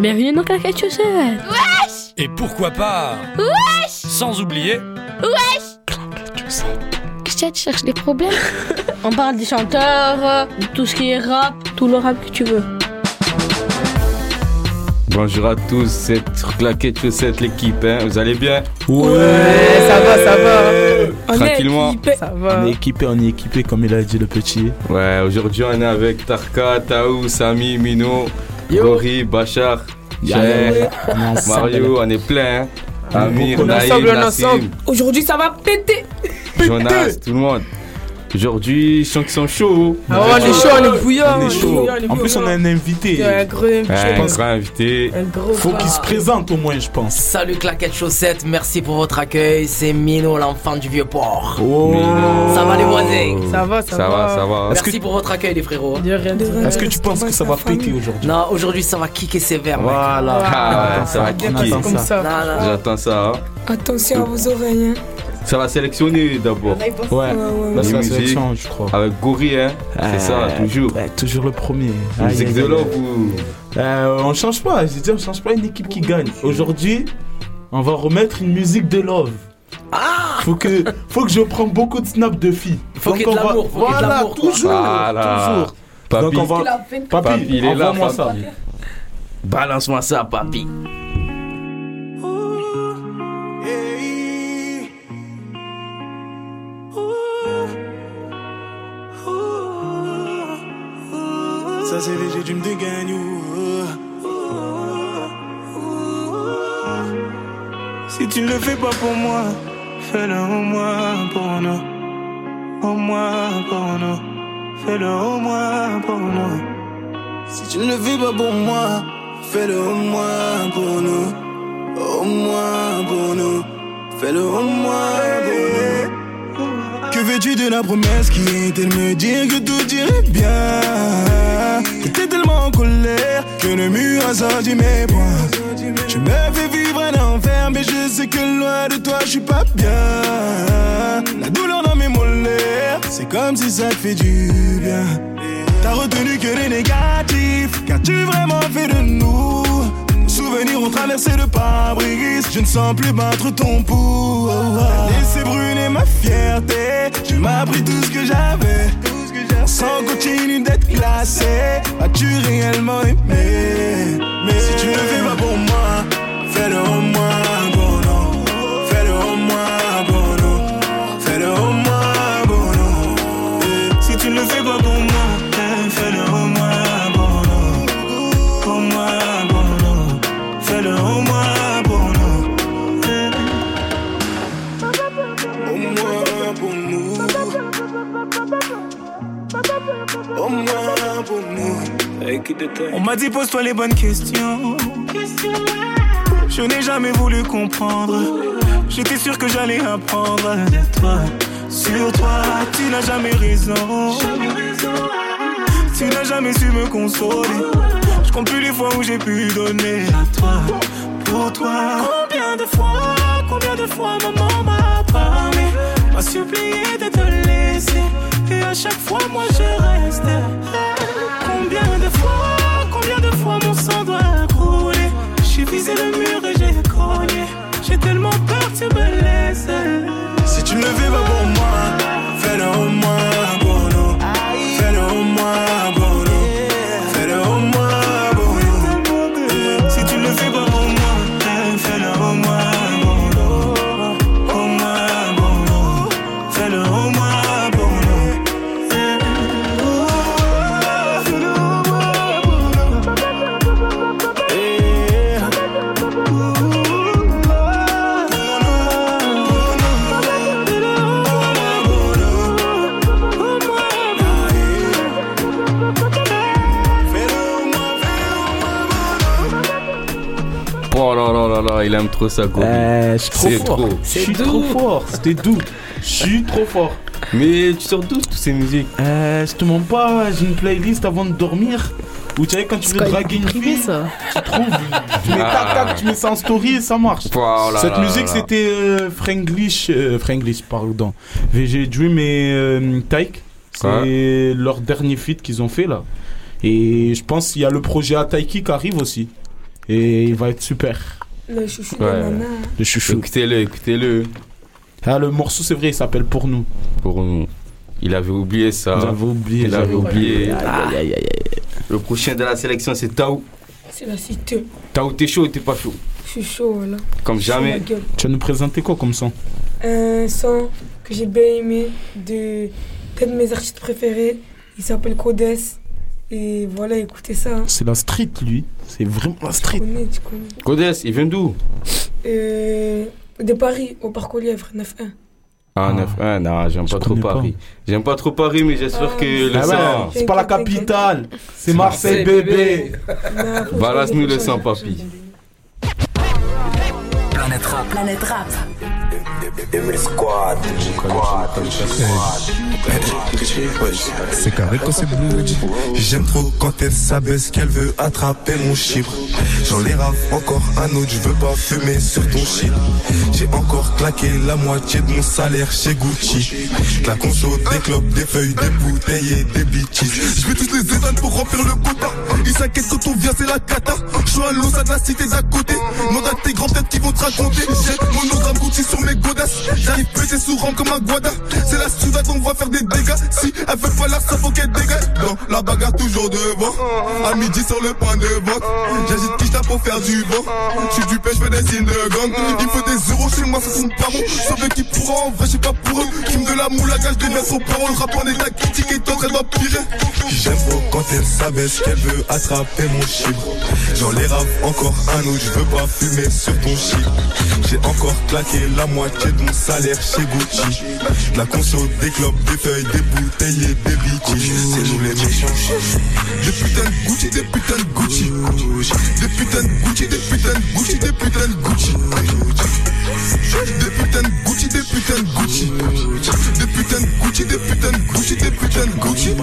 Bienvenue dans Claquette Chaussette. Wesh Et pourquoi pas? Wesh Sans oublier Wesh Claquette Chaussette. Qu'est-ce que tu cherches des problèmes? On parle des chanteurs, de tout ce qui est rap, tout le rap que tu veux. Bonjour à tous, c'est Claquette Chaussette l'équipe, hein. vous allez bien? Ouais, ça va, ça va. Tranquillement. Ça va. On est équipé, on est équipé comme il a dit le petit. Ouais, aujourd'hui on est avec Tarka, Taou, Sami, Mino, Gori, Bachar, Cher, Mario, on est plein. hein. Amir, Naïm, Nassim, ensemble. Aujourd'hui, ça va péter. Jonas, tout le monde. Aujourd'hui, je sens qu'ils sont chauds. Ah ouais, on est chaud, on est bouillant. On est chaud. En plus, on a un invité. Il y a un gros invité. Un grand invité. Un gros Faut qu'il se présente au moins, je pense. Salut Claquette Chaussette, merci pour votre accueil. C'est Mino, l'enfant du vieux port. Oh. Ça va les voisins? Ça va, ça, Ça va, ça va. Est-ce Merci pour votre accueil les frérots. De rien, de rien. Est-ce que tu penses que ça va péter aujourd'hui? Non, aujourd'hui ça va kicker sévère. Voilà. Ah, ouais, ça va Bien kicker. J'attends ça. hein. Attention à vos oreilles. Ça va sélectionner d'abord. Ouais. Ouais, ouais, Là, la musique. sélection, je crois. Avec Gori, hein. C'est ça, toujours. toujours le premier. Musique de love ou? Euh, on change pas, j'ai dit on change pas une équipe qui gagne. Aujourd'hui, on va remettre une musique de love. Ah faut que, faut que je prenne beaucoup de snaps de filles. Faut qu'il y ait de va- l'amour, de Voilà, quoi. toujours, Voilà. toujours. Papi. Donc on va. Papi, Papi, il est là, envoie-moi ça. papi. Balance-moi ça, papy. Ça c'est léger, tu me dégagnes. Si tu ne le fais pas pour moi, fais-le au moins pour nous. Au moins pour nous. Fais-le au moins pour nous. Si tu ne le fais pas pour moi, fais-le au moins pour nous. Au moins pour nous. Fais-le au moins pour nous. Que veux-tu de la promesse qui était de me dire que tout irait bien T'étais tellement en colère que le mur a sorti mes poings. Tu me fais vivre un enfer mais je sais que loin de toi je suis pas bien. La douleur dans mes molaires c'est comme si ça te fait du bien. T'as retenu que les négatifs Qu'as-tu vraiment fait de nous. Souvenirs ont traversé le pare-brise Je ne sens plus battre ton pouls T'as laissé brûler ma fierté Tu m'as pris tout ce que j'avais Sans continue d'être classé As-tu réellement aimé? Mais si tu ne fais pas pour moi Fais-le au moins On m'a dit pose-toi les bonnes questions. Je n'ai jamais voulu comprendre. J'étais sûr que j'allais apprendre de toi. Sur toi tu n'as jamais raison. Tu n'as jamais su me consoler. Je compte plus les fois où j'ai pu donner à toi. Pour toi. Combien de fois, combien de fois maman m'a parlé M'a supplié de te laisser. Et à chaque fois moi je reste Combien de fois, combien de fois mon sang doit couler J'ai visé le mur et j'ai cogné. J'ai tellement peur tu me laisses. Si tu ne fais pas pour moi il aime trop ça, Gori. Euh, je suis trop C'est fort. trop. Je suis trop fort. C'était doux. Je suis trop fort. Mais tu sors d'où toutes ces musiques? Euh, je te mens pas, j'ai une playlist avant de dormir. Où tu sais, quand tu veux draguer une privé fille, ça. tu trouves, tu mets tac tac, tu mets ça en story et ça marche. Oh là Cette là musique c'était euh, Franglish, euh, Franglish, pardon. VG Dream et euh, Tyke. C'est leur dernier feat qu'ils ont fait là. Et je pense qu'il y a le projet Ataiki qui arrive aussi. Et il va être super. Le chouchou Ouais. de Nana. Le chouchou. Écoutez-le, écoutez-le. Ah, le morceau, c'est vrai, il s'appelle Pour nous. Pour nous. Il avait oublié ça. J'avais oublié. Il avait j'avais oublié. Aïe, aïe, aïe, aïe. Le prochain de la sélection, c'est Tao. C'est la cité. Tao, t'es chaud ou t'es pas chaud? Je suis chaud, voilà. Comme Sur jamais. gueule. Tu vas nous présenter quoi comme son? Un son que j'ai bien aimé de d'un de mes artistes préférés. Il s'appelle Codes. Et voilà, écoutez ça. hein. C'est la street, lui. C'est vraiment la Tu street. connais, tu connais. Codes, il vient d'où? Euh, de Paris, au Parc aux Lièvres, 9-1. Ah, Ah. 9 non, j'aime pas trop. Paris. J'aime pas trop Paris, mais j'espère Ah, que le Ah sang. c'est pas la capitale. C'est Marseille, bébé. Balance-nous le sang, papy. Planète Rap. Planète Rap. C'est carré quand c'est bleu. J'aime trop quand elle s'abaisse, qu'elle veut attraper mon chiffre. J'en les rave encore un autre, je veux pas fumer sur ton shit. J'ai encore claqué la moitié de mon salaire chez Gucci. La conso, des clopes, des feuilles, des bouteilles et des bitches. Je vais tous les éteindre pour remplir le quota. Ils s'inquiètent quand on vient, c'est la cata. Je suis à l'os de la cité d'à côté. Non à tes grands têtes qui vont te raconter. J'ai monogramme Gucci sur mes godasses. J'arrive pété sous rang comme un guada. C'est la sudade, on va faire des dégâts. Si elle veut pas la ça faut qu'elle dégage. Dans la bagarre toujours devant. À midi sur le point de vente. J'agite qui pour faire du vent. Je suis du pêche, je fais des signes de gang. Il faut des euros chez moi, ça pas bon. Sauf qui pourra, en vrai, j'ai pas pour eux. Qui me de la moule à gage, deviens son parole. Rap en état critique et tant elle va pirer. J'aime trop quand elle s'abaisse, qu'elle veut attraper mon chiffre. J'en les rave encore un autre, je veux pas fumer sur ton shit. J'ai encore claqué la moitié de mon salaire chez Gucci. La conso, des clopes, des feuilles, des bouteilles et des bitches. C'est nous les méchants. Des putains de Gucci, des putains de Gucci. Des putains de Gucci, des putains de Gucci, des putains de Gucci. Des putains de Gucci, des putains de Gucci. Des putains de Gucci, des putains de Gucci, des putains de Gucci.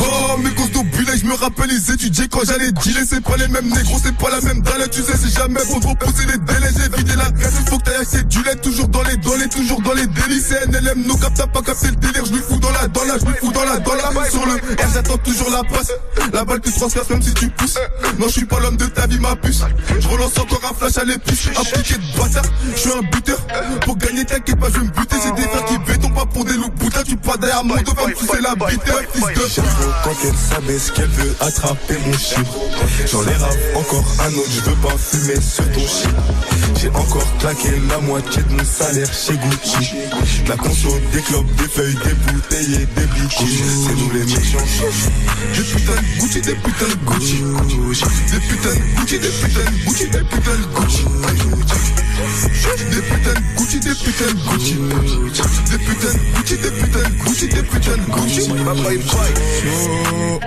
Oh, mes gosses d'obulés, je me rappelle les étudier quand j'allais dealer. C'est pas les mêmes négros, c'est pas la même dalle. Tu sais, c'est jamais bon de repousser les délais. J'ai vidé la graisse, faut que t'ailles acheter du lait. Toujours dans les délais, toujours dans les délices. NLM, no cap, t'as pas capté le délire. Je lui fous dans la, dans la, je lui fous dans la, dans la. Sur le R, j'attends toujours la passe. La balle, tu transfères même si tu pousses. Non, je suis pas l'homme de ta vie, ma puce. Je relance encore un flash à l'épice. Appliqué de bâtard, je suis un buteur. Pour gagner, t'inquiète pas, je me buter. J'ai des frères qui béton pas pour des loups boutins. Tu pas derrière moi, devant me pousser la bite, fils de J'aime quand elle s'abaisse, qu'elle veut attraper mon chiffre. J'en les rave encore un autre, je veux pas fumer sur ton shit. J'ai encore claqué la moitié de mon salaire chez Gucci. La conso, des clopes, des feuilles, des bouteilles et des bitches. C'est nous les méchants. Des putains de Gucci, des putains de Gucci. Des putains de Gucci, des putains de Gucci, des putains de Gucci. Des putains de Gucci, des putains de Gucci. Des putains de Gucci, des putains de Gucci, des putains de Gucci. Yo,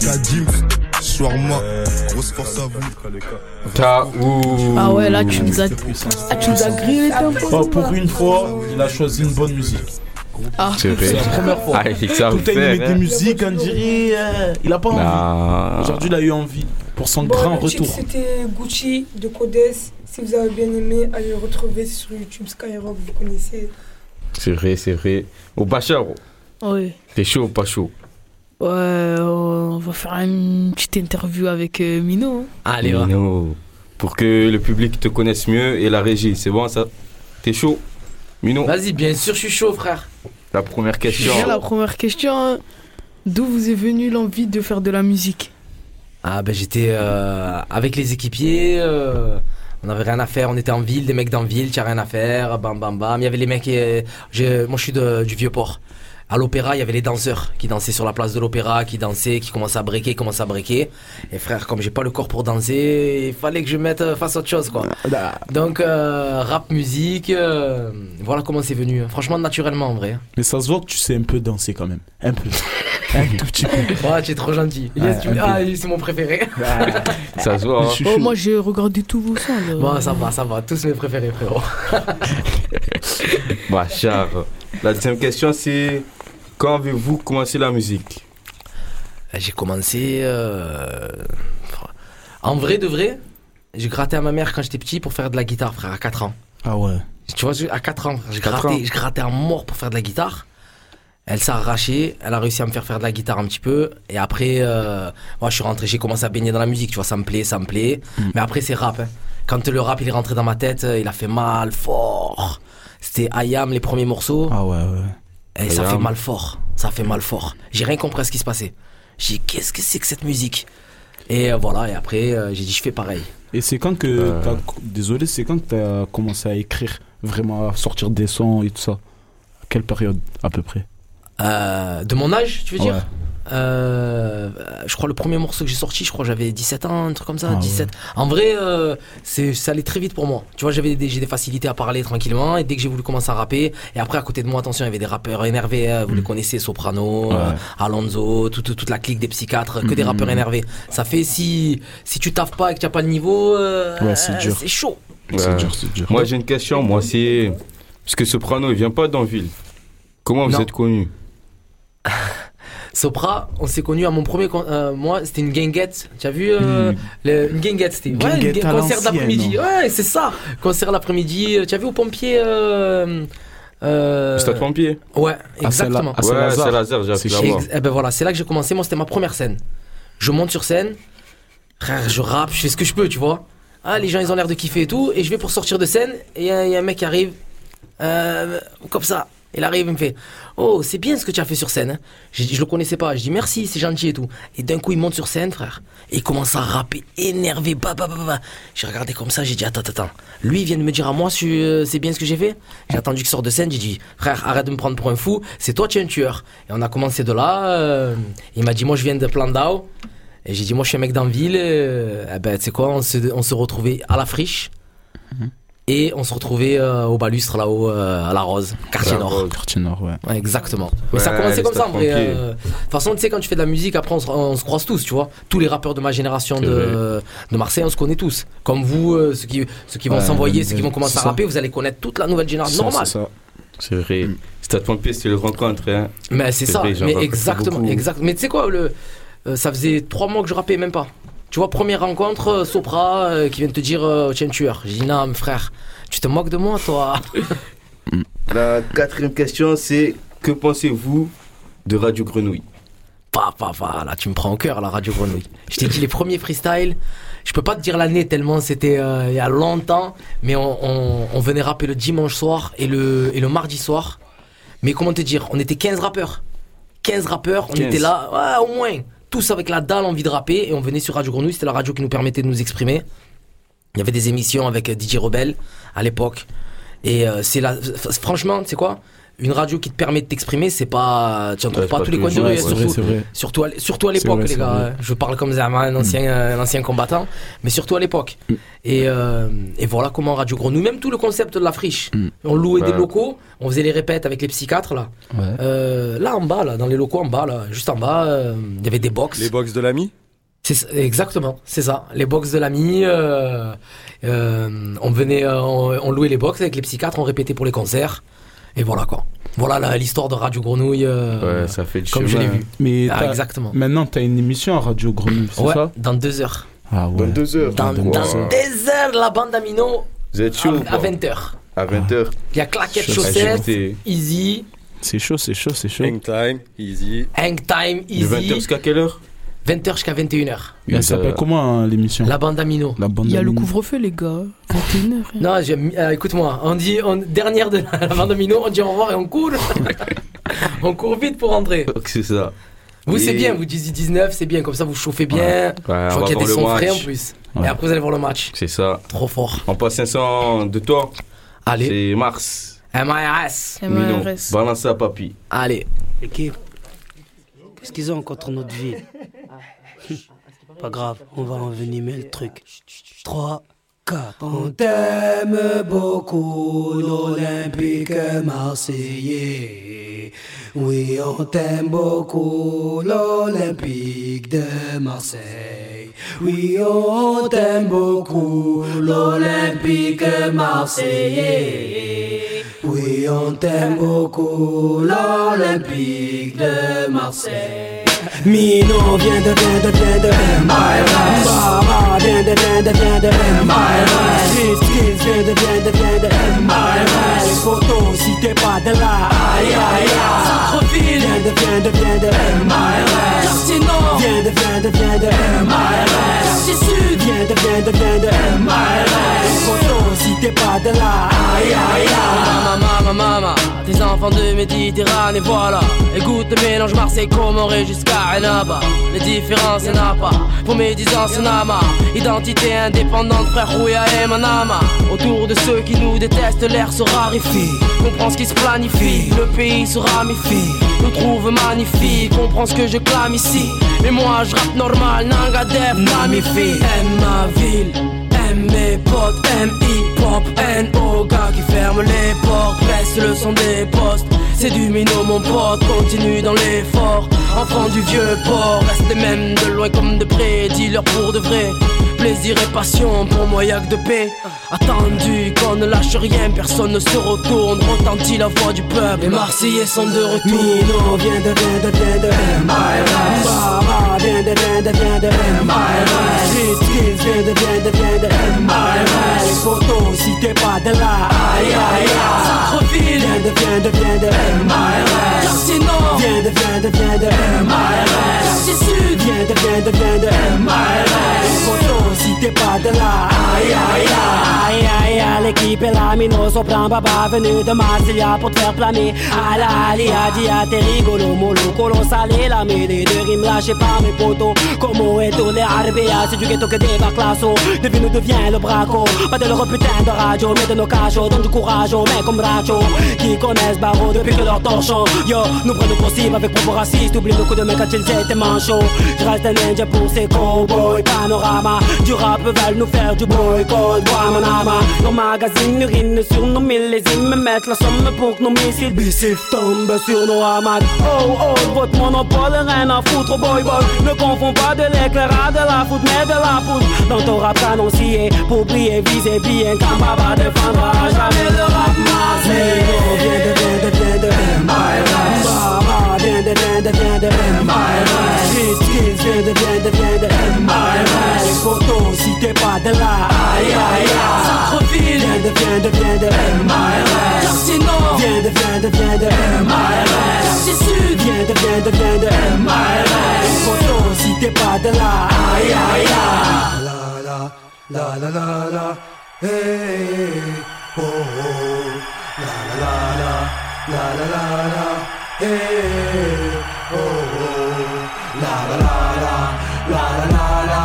Kadim, soir-moi, grosse force à vous. Taou. Ah ouais, là, tu nous as, ah, tu nous as grillé Oh, pour une fois, il a choisi une bonne musique. Ah, C'est vrai. C'est la première fois. Ah, il Tout il met des hein. musiques, on dirait. euh, il a pas envie. Aujourd'hui, il a eu envie. Pour son Bon, grand le retour. C'était Gucci de Codes. Si vous avez bien aimé, allez le retrouver sur YouTube Skyrock, vous connaissez. C'est vrai, c'est vrai. Au Bachar, ouais. t'es chaud ou pas chaud? Ouais, on va faire une petite interview avec euh, Mino. Allez, va. Mino. Pour que le public te connaisse mieux et la régie, c'est bon ça? T'es chaud? Mino, Vas-y, bien sûr, je suis chaud, frère. la première question. La première question, d'où vous est venue l'envie de faire de la musique? Ah, ben j'étais euh, avec les équipiers. euh, on avait rien à faire. On était en ville, des mecs dans ville, t'as rien à faire. Bam, bam, bam. Il y avait les mecs. euh, j'ai- moi, je suis de- du vieux port. À l'opéra, il y avait les danseurs qui dansaient sur la place de l'opéra, qui dansaient, qui commençaient à breaker, commençaient à breaker. Et frère, comme j'ai pas le corps pour danser, il fallait que je mette euh, face à autre chose, quoi. Donc, euh, rap, musique, euh, voilà comment c'est venu. Franchement, naturellement, en vrai. Mais ça se voit que tu sais un peu danser quand même. Un peu. un tout petit peu. Ouais, tu es trop gentil. Ouais, Yes, tu-. Ah, c'est mon préféré. Ça se voit. hein. Oh, moi, j'ai regardé tous vos sons. là. Bon, ça va, ça va. Tous mes préférés, frérot. Bachar. La deuxième question, c'est quand avez-vous commencé la musique? J'ai commencé. euh, En vrai de vrai, j'ai gratté à ma mère quand j'étais petit pour faire de la guitare, frère, à 4 ans. Ah ouais. Tu vois, à 4 ans, je grattais à mort pour faire de la guitare. Elle s'est arrachée, elle a réussi à me faire faire de la guitare un petit peu. Et après, euh, moi, je suis rentré, j'ai commencé à baigner dans la musique, tu vois, ça me plaît, ça me plaît. Mais après, c'est rap. hein. Quand le rap, il est rentré dans ma tête, euh, il a fait mal, fort. C'était Ayam, les premiers morceaux. Ah ouais, ouais. Et ça Ayam. fait mal fort. Ça fait mal fort. J'ai rien compris à ce qui se passait. J'ai dit, qu'est-ce que c'est que cette musique? Et euh, voilà, et après, euh, j'ai dit, je fais pareil. Et c'est quand que. Euh. t'as- Désolé, c'est quand que t'as commencé à écrire, vraiment à sortir des sons et tout ça? À quelle période, à peu près? Euh, de mon âge, tu veux dire? Euh, je crois le premier morceau que j'ai sorti, je crois que j'avais 17 ans, un truc comme ça, Ah ouais. 17. En vrai, euh, c'est ça allait très vite pour moi. Tu vois, j'avais des, j'ai des facilités à parler tranquillement et dès que j'ai voulu commencer à rapper et après à côté de moi, attention, il y avait des rappeurs énervés, euh, vous les connaissez, Soprano, Ouais. euh, Alonso, toute, toute la clique des psychiatres, que des Mhm. rappeurs énervés. Ça fait si si tu taffes pas et que tu as pas le niveau, euh, Ouais, c'est dur. C'est chaud. C'est Ouais. dur, c'est dur. Moi, j'ai une question. Moi, c'est. Parce que Soprano, il vient pas d'Anville. Comment vous Non. êtes connu? Sopra, on s'est connu à mon premier con- euh, moi, c'était une guinguette. Tu as vu euh, Mm. le- une guinguette, c'était ouais, une Guinguette concert d'après-midi. Ouais, c'est ça. Concert l'après-midi. Tu as vu au pompier euh, euh, Stade Pompier Ouais, exactement. Ah, c'est j'ai C'est appris là-bas. Ex- eh ben voilà, c'est là que j'ai commencé. Moi, c'était ma première scène. Je monte sur scène, frère, je rappe, je fais ce que je peux, tu vois. Ah, les gens, ils ont l'air de kiffer et tout. Et je vais pour sortir de scène, et il y, a- il y a un mec qui arrive, euh, comme ça. Il arrive, il me fait Oh, c'est bien ce que tu as fait sur scène. hein. Je, je le connaissais pas. Je dis merci, c'est gentil et tout. Et d'un coup, il monte sur scène, frère. Et il commence à rapper, énervé. Bah, bah, bah, bah. J'ai regardé comme ça, j'ai dit Attends, attends. Lui, il vient de me dire à moi euh, c'est bien ce que j'ai fait. J'ai attendu qu'il sorte de scène. J'ai dit Frère, arrête de me prendre pour un fou. C'est toi, tu es un tueur. Et on a commencé de là. euh, il m'a dit Moi, je viens de Plandau. Et j'ai dit Moi, je suis un mec d'Anville. Euh, eh ben, tu sais quoi, on se, on retrouvait à la friche. Et on se retrouvait euh, au balustre là-haut, euh, à la Rose, quartier La Nord. Rose. Quartier Nord, ouais. Ouais, exactement. Mais ça a commencé comme ça en stades vrai. pompiers. euh. De toute façon, tu sais, quand tu fais de la musique, après on se, on se croise tous, tu vois. Tous les rappeurs de ma génération C'est de, de Marseille, on se connaît tous. Comme vous, euh, ceux qui, ceux qui vont s'envoyer, ouais, ceux qui vont commencer c'est à ça. rapper, vous allez connaître toute la nouvelle génération. Ça, Normal. c'est ça. C'est vrai. Mm. Stade Pompier, c'était le rencontre. Hein. Mais c'est C'est ça, vrai, mais exactement, exact. Mais tu sais quoi, le, euh, ça faisait trois mois que je rappais même pas. Tu vois, première rencontre, euh, Sopra euh, qui vient de te dire euh, tiens tueur. J'ai dit non, frère, tu te moques de moi, toi. La quatrième question, c'est que pensez-vous de Radio Grenouille? Pa, pa, pa, là, tu me prends au cœur, la radio grenouille. Je t'ai dit les premiers freestyles. Je peux pas te dire l'année tellement c'était euh, il y a longtemps, mais on, on- on venait rapper le dimanche soir et le, et le mardi soir. Mais comment te dire, on était 15 rappeurs. 15 rappeurs, on 15. était là, ouais, au moins. Tous avec la dalle, envie de rapper, et on venait sur Radio Grenouille, c'était la radio qui nous permettait de nous exprimer. Il y avait des émissions avec euh, DJ Rebelle à l'époque. Et euh, c'est la. Franchement, tu sais quoi? Une radio qui te permet de t'exprimer, c'est pas. Tu en trouves Ouais, pas tous les coins de rue, surtout, vrai. Surtout à, surtout l'époque, les gars. vrai. Je parle comme un, un ancien, euh, un ancien combattant, mais surtout à l'époque. Mm. Et, euh, et voilà comment Radio Grenouille, même tout le concept de la friche. Mm. On louait des locaux, on faisait les répètes avec les psychiatres là. Ouais. Euh, là en bas, là, dans les locaux en bas, là, juste en bas, euh, il y avait des box. Les box de l'ami? C'est ça, exactement, c'est ça. Les box de l'ami, euh, euh, on venait, euh, on, on louait les box avec les psychiatres, on répétait pour les concerts. Et voilà quoi. Voilà la- l'histoire de Radio Grenouille. euh, Ouais, ça fait du comme je l'ai vu. Mais Ah, exactement. maintenant, t'as une émission à Radio Grenouille, c'est Ouais, ça? dans deux heures. Ah ouais. Dans deux heures. Dans, Dans dans deux heures. deux heures, la bande Amino Vous êtes chaud à, à pas? 20h. À 20h. Il y a claquettes chaussettes, easy, C'est chaud, c'est chaud, c'est chaud. Hang time, easy. hang time, De 20h easy. jusqu'à quelle heure? 20h jusqu'à 21h. Et Elle s'appelle comment hein, l'émission La bande Amino. La bande Il y a le couvre-feu, les gars. 21h. Non, euh, écoute-moi, on dit, on, dernière de la, la bande Amino, on dit au revoir et on court. on court vite pour rentrer. Donc, C'est ça. Vous, c'est bien, vous disiez 19, c'est bien, comme ça vous chauffez bien. Ouais, Je on vois va qu'il y a des le sons frais en plus. Ouais. Et après, vous allez voir le match. C'est ça. Trop fort. On passe 500 de toi. Allez, C'est Mars. Mino. MRS. Balance ça, papy. Allez. L'équipe, qu'est-ce qu'ils ont contre notre ville Pas grave, on va envenimer le truc. 3, 4. On t'aime beaucoup, l'Olympique marseillais. Oui, on t'aime beaucoup, l'Olympique de Marseille. Oui, on t'aime beaucoup, l'Olympique marseillais. Oui, on t'aime beaucoup, l'Olympique de Marseille. Mino vient de, vient de, vient de MIRS Vient de, vient de, Street Skills vient de, vient de, vient de MIRS Les photos si t'es pas de là Aïe aïe aïe. Centre-ville. Vient de, vient de, de de, de, de de, de, de de des enfants de Méditerranée, voilà. Écoute le mélange Marseille, Comoré jusqu'à Enaba. Les différences, y'en pas. Pour mes dix ans, c'est Nama. Identité indépendante, frère Rouya et Manama. Autour de ceux qui nous détestent, l'air se raréfie. Comprends ce qui se planifie, le pays se ramifie. Nous trouve magnifique, comprends ce que je clame ici. Mais moi, je rappe normal, Nanga Def, Namifi. Aime ma ville. M mes potes, M hip-hop, O gars qui ferment les portes, baisse le son des postes. C'est du minot mon pote, continue dans l'effort. Enfant du vieux port, reste les mêmes de loin comme de près, dis-leur pour de vrai. Plaisir et passion, pour moi y'a que de paix. Attendu qu'on ne lâche rien, personne ne se retourne. Retentit la voix du peuple, les Marseillais sont de retour. Mino vient de, vient de, vient de MIRS Baba vient de, vient de, vient de MIRS Street vient de, vient de, vient de MIRS Les photos si t'es pas de là Aïe aïe aïe Centre-ville Vient de, vient de, vient de MIRS Quartier Nord Vient de, vient de, vient de MIRS Quartier Sud Vient de, vient de, vient de MIRS Les photos si t'es pas de là Aïe aïe aïe Aïe aïe l'équipe est là Mino Sopran Baba venu de Marseilla pour te faire planer. À la Alia Dia t'es rigolo Molo Colo salé la mêlée de rimes lâchées par mes potos. Como et tous les Arbea C'est du ghetto que débarque l'assaut Devine où devient le braco. Pas de leur putain de radio Mais de nos cachots Donne du courage aux mecs comme Bracho Qui connaissent Barreau depuis que leur torchon. Yo, nous prenons pour cible avec propos racistes. Oublie le coup de mecs quand ils étaient manchots. Je reste un ninja pour ces cowboys. Panorama Du rap veulent nous faire du boycott Bois mon Nos magazines urinent sur nos millésimes Mettent la somme pour que nos missiles Bissifs tombent sur nos hamacs Oh oh, votre monopole rien à foutre oh boy boy Ne confonds pas de l'éclairage de la foot mais de la poudre Dans ton rap canoncier Pour briller, viser bien Quand Baba défendra jamais le rap marseillais Viens vient de, vient de, vient de MIRS Skills vient de, vient de, vient de MIRS Les photos si t'es pas de là Aïe aïe aïe. Centre-ville. Vient de, vient de, vient de MIRS Quartier Nord. Vient de, vient de, vient de MIRS Quartier Sud. Vient de, vient de, vient de MIRS Les photos si t'es pas de là Aïe aïe aïe. La la la la, hey, oh, oh. La la la la, la la la la, hey, oh, oh. La la la la, la la la la,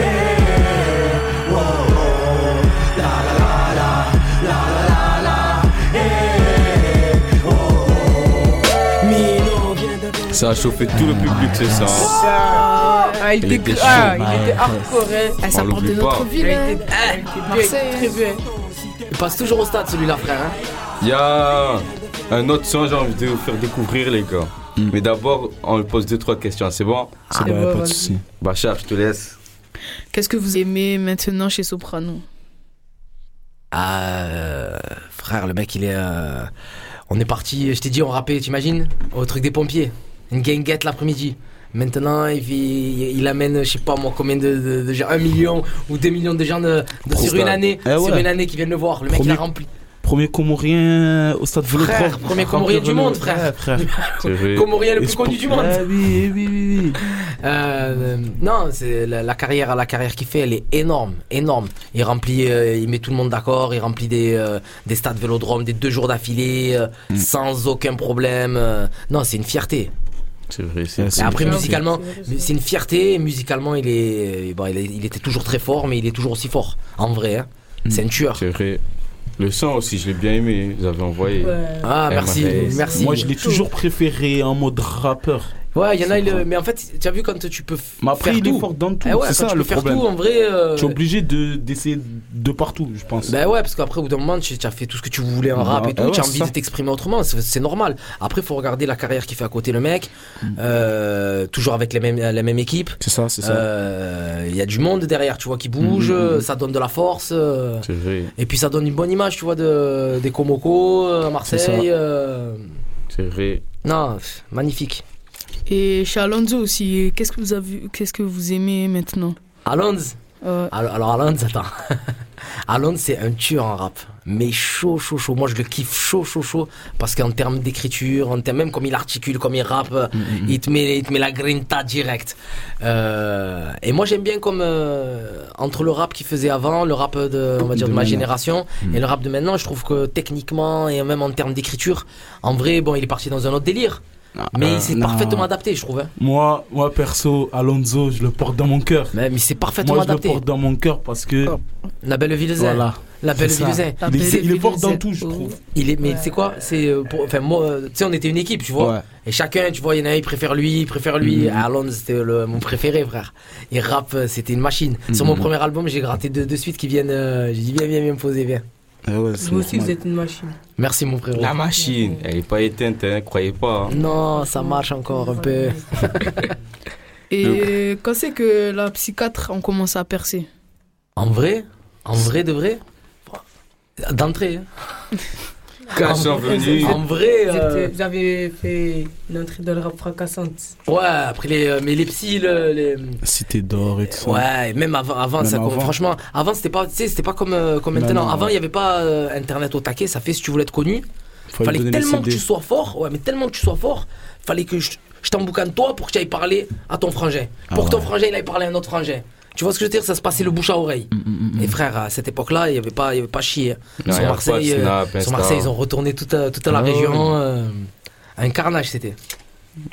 hey, oh, oh. La la la la, la la la la, hey, oh, oh. Mino vient de, vient de Ça a chauffé tout le public, c'est ça. Ah, il Il était, était ah, il était hardcore. hein. Ah, ça parle de notre pas. ville. Il hein. était, ah, il était bien, Marseille, très bien. Il passe toujours au stade celui-là, frère. Hein. Il y a un autre son, j'ai envie de vous faire découvrir, les gars. Mm. Mais d'abord, on pose deux, trois questions. C'est bon? C'est Ah, bon, pas de. Bachar, je te laisse. Qu'est-ce que vous aimez maintenant chez Soprano? Ah, euh, frère, le mec, il est. euh, On est parti, je t'ai dit, on rappait, t'imagines? Au truc des pompiers. Une guinguette l'après-midi. Maintenant, il, il, il amène, je sais pas moi, combien de, de, de gens, un million ou deux millions de gens de, sur une année, Eh sur ouais. une année qui viennent le voir. Le mec, il a rempli. Premier Comorien au stade Vélodrome. Frère, premier Comorien du monde, frère. Frère. Comorien le plus connu du monde. Oui, oui, oui, oui. Euh, non, c'est la, la carrière, la carrière qu'il fait, elle est énorme, énorme. Il remplit, euh, il met tout le monde d'accord, il remplit des, euh, des stades Vélodrome, des deux jours d'affilée, euh, Mm. sans aucun problème. euh. non, c'est une fierté. C'est vrai, c'est après, musicalement, C'est une fierté. Musicalement, il est, bon, il, est- il était toujours très fort, mais il est toujours aussi fort. En vrai, hein. Mm. c'est un tueur. c'est vrai. Le son aussi, je l'ai bien aimé. Vous avez envoyé. Ouais. Ah, merci, merci. Moi, je l'ai toujours préféré en mode rappeur. Ouais, il y en a, il- mais en fait, tu as vu quand tu peux après, faire il est tout. fort dans tout. Eh ouais, c'est ça tu le peux faire problème. tout, en vrai. euh, Tu es obligé de- d'essayer de partout, je pense. Ben ouais, parce qu'après, au bout d'un moment, tu, tu as fait tout ce que tu voulais en Bah, rap et tout, ouais, tu as envie ça. de t'exprimer autrement, c'est normal. Après, il faut regarder la carrière qu'il fait à côté, le mec. Mm. Euh, toujours avec les mêmes, la même équipe. C'est ça, c'est ça. Euh, Il y a du monde derrière, tu vois, qui bouge, Mm, mm, ça donne de la force. euh, C'est vrai. et puis ça donne une bonne image, tu vois, de, des Komoko à. Marseille. euh, C'est vrai. non, magnifique. Et chez Alonso aussi, qu'est-ce que vous avez, qu'est-ce que vous aimez maintenant? Alonso? Euh, Alors, alors Alonso, attends. Alonso, c'est un tueur en rap. Mais chaud, chaud, chaud. Moi, je le kiffe chaud, chaud, chaud. Parce qu'en termes d'écriture, en termes, même comme il articule, comme il rappe, euh, il, te met, il te met la grinta direct. Euh, et moi, j'aime bien comme euh, entre le rap qu'il faisait avant, le rap de, on va dire, de, De ma génération, et le rap de maintenant, je trouve que techniquement et même en termes d'écriture, en vrai, bon, il est parti dans un autre délire. Mais il s'est non. parfaitement adapté, je trouve. hein. Moi, moi perso, Alonso, je le porte dans mon cœur. Mais, mais il s'est parfaitement Moi, je le adapté. porte dans mon cœur parce que. La belle Vilezin. Voilà. La belle C'est ça. Vilezin. Il est, il est fort dans tout, je trouve. Il est, mais c'est quoi? C'est euh, pour, enfin moi, euh, tu sais, on était une équipe, tu vois. Ouais. Et chacun, tu vois, il y en a un, il préfère lui, il préfère lui. Mhm. Alonso, c'était le- mon préféré, frère. Et rap, euh, c'était une machine. Sur mon Mhm. premier album, j'ai gratté deux de suite qui viennent. euh, j'ai dit viens, viens, viens me poser, viens. Ah ouais, c'est Vous aussi, normal. vous êtes une machine. Merci mon frérot. La machine, elle est pas éteinte, hein, croyez pas. hein. Non, ça marche encore un peu. Et quand c'est que la psychiatre on commence à percer? En vrai, en vrai de vrai, d'entrée. hein. En vrai, Vous, euh, vous avez fait une entrée dans le rap fracassante. ouais. Après les, euh, mais les psys, le- les, Cité d'or et tout ça. Ouais, même avant, avant Même ça, avant. franchement, avant c'était pas, tu sais, c'était pas comme, euh, comme maintenant. non, avant, il ouais. y avait pas euh, internet au taquet, ça fait si tu voulais être connu. Fallait fallait tellement que tu sois fort, ouais, mais tellement que tu sois fort, fallait que je, je t'emboucane toi pour que tu ailles parler à ton frangin. Pour Ah que ton ouais. frangin il aille parler à un autre frangin. Tu vois ce que je veux dire? Ça se passait le bouche à oreille. Mm, Et frère, à cette époque-là, il n'y avait pas, il y avait pas chier. Non, sur Marseille, euh, Snap, sur. Marseille, ils ont retourné toute, toute la Ah ouais. région. euh, un carnage, c'était.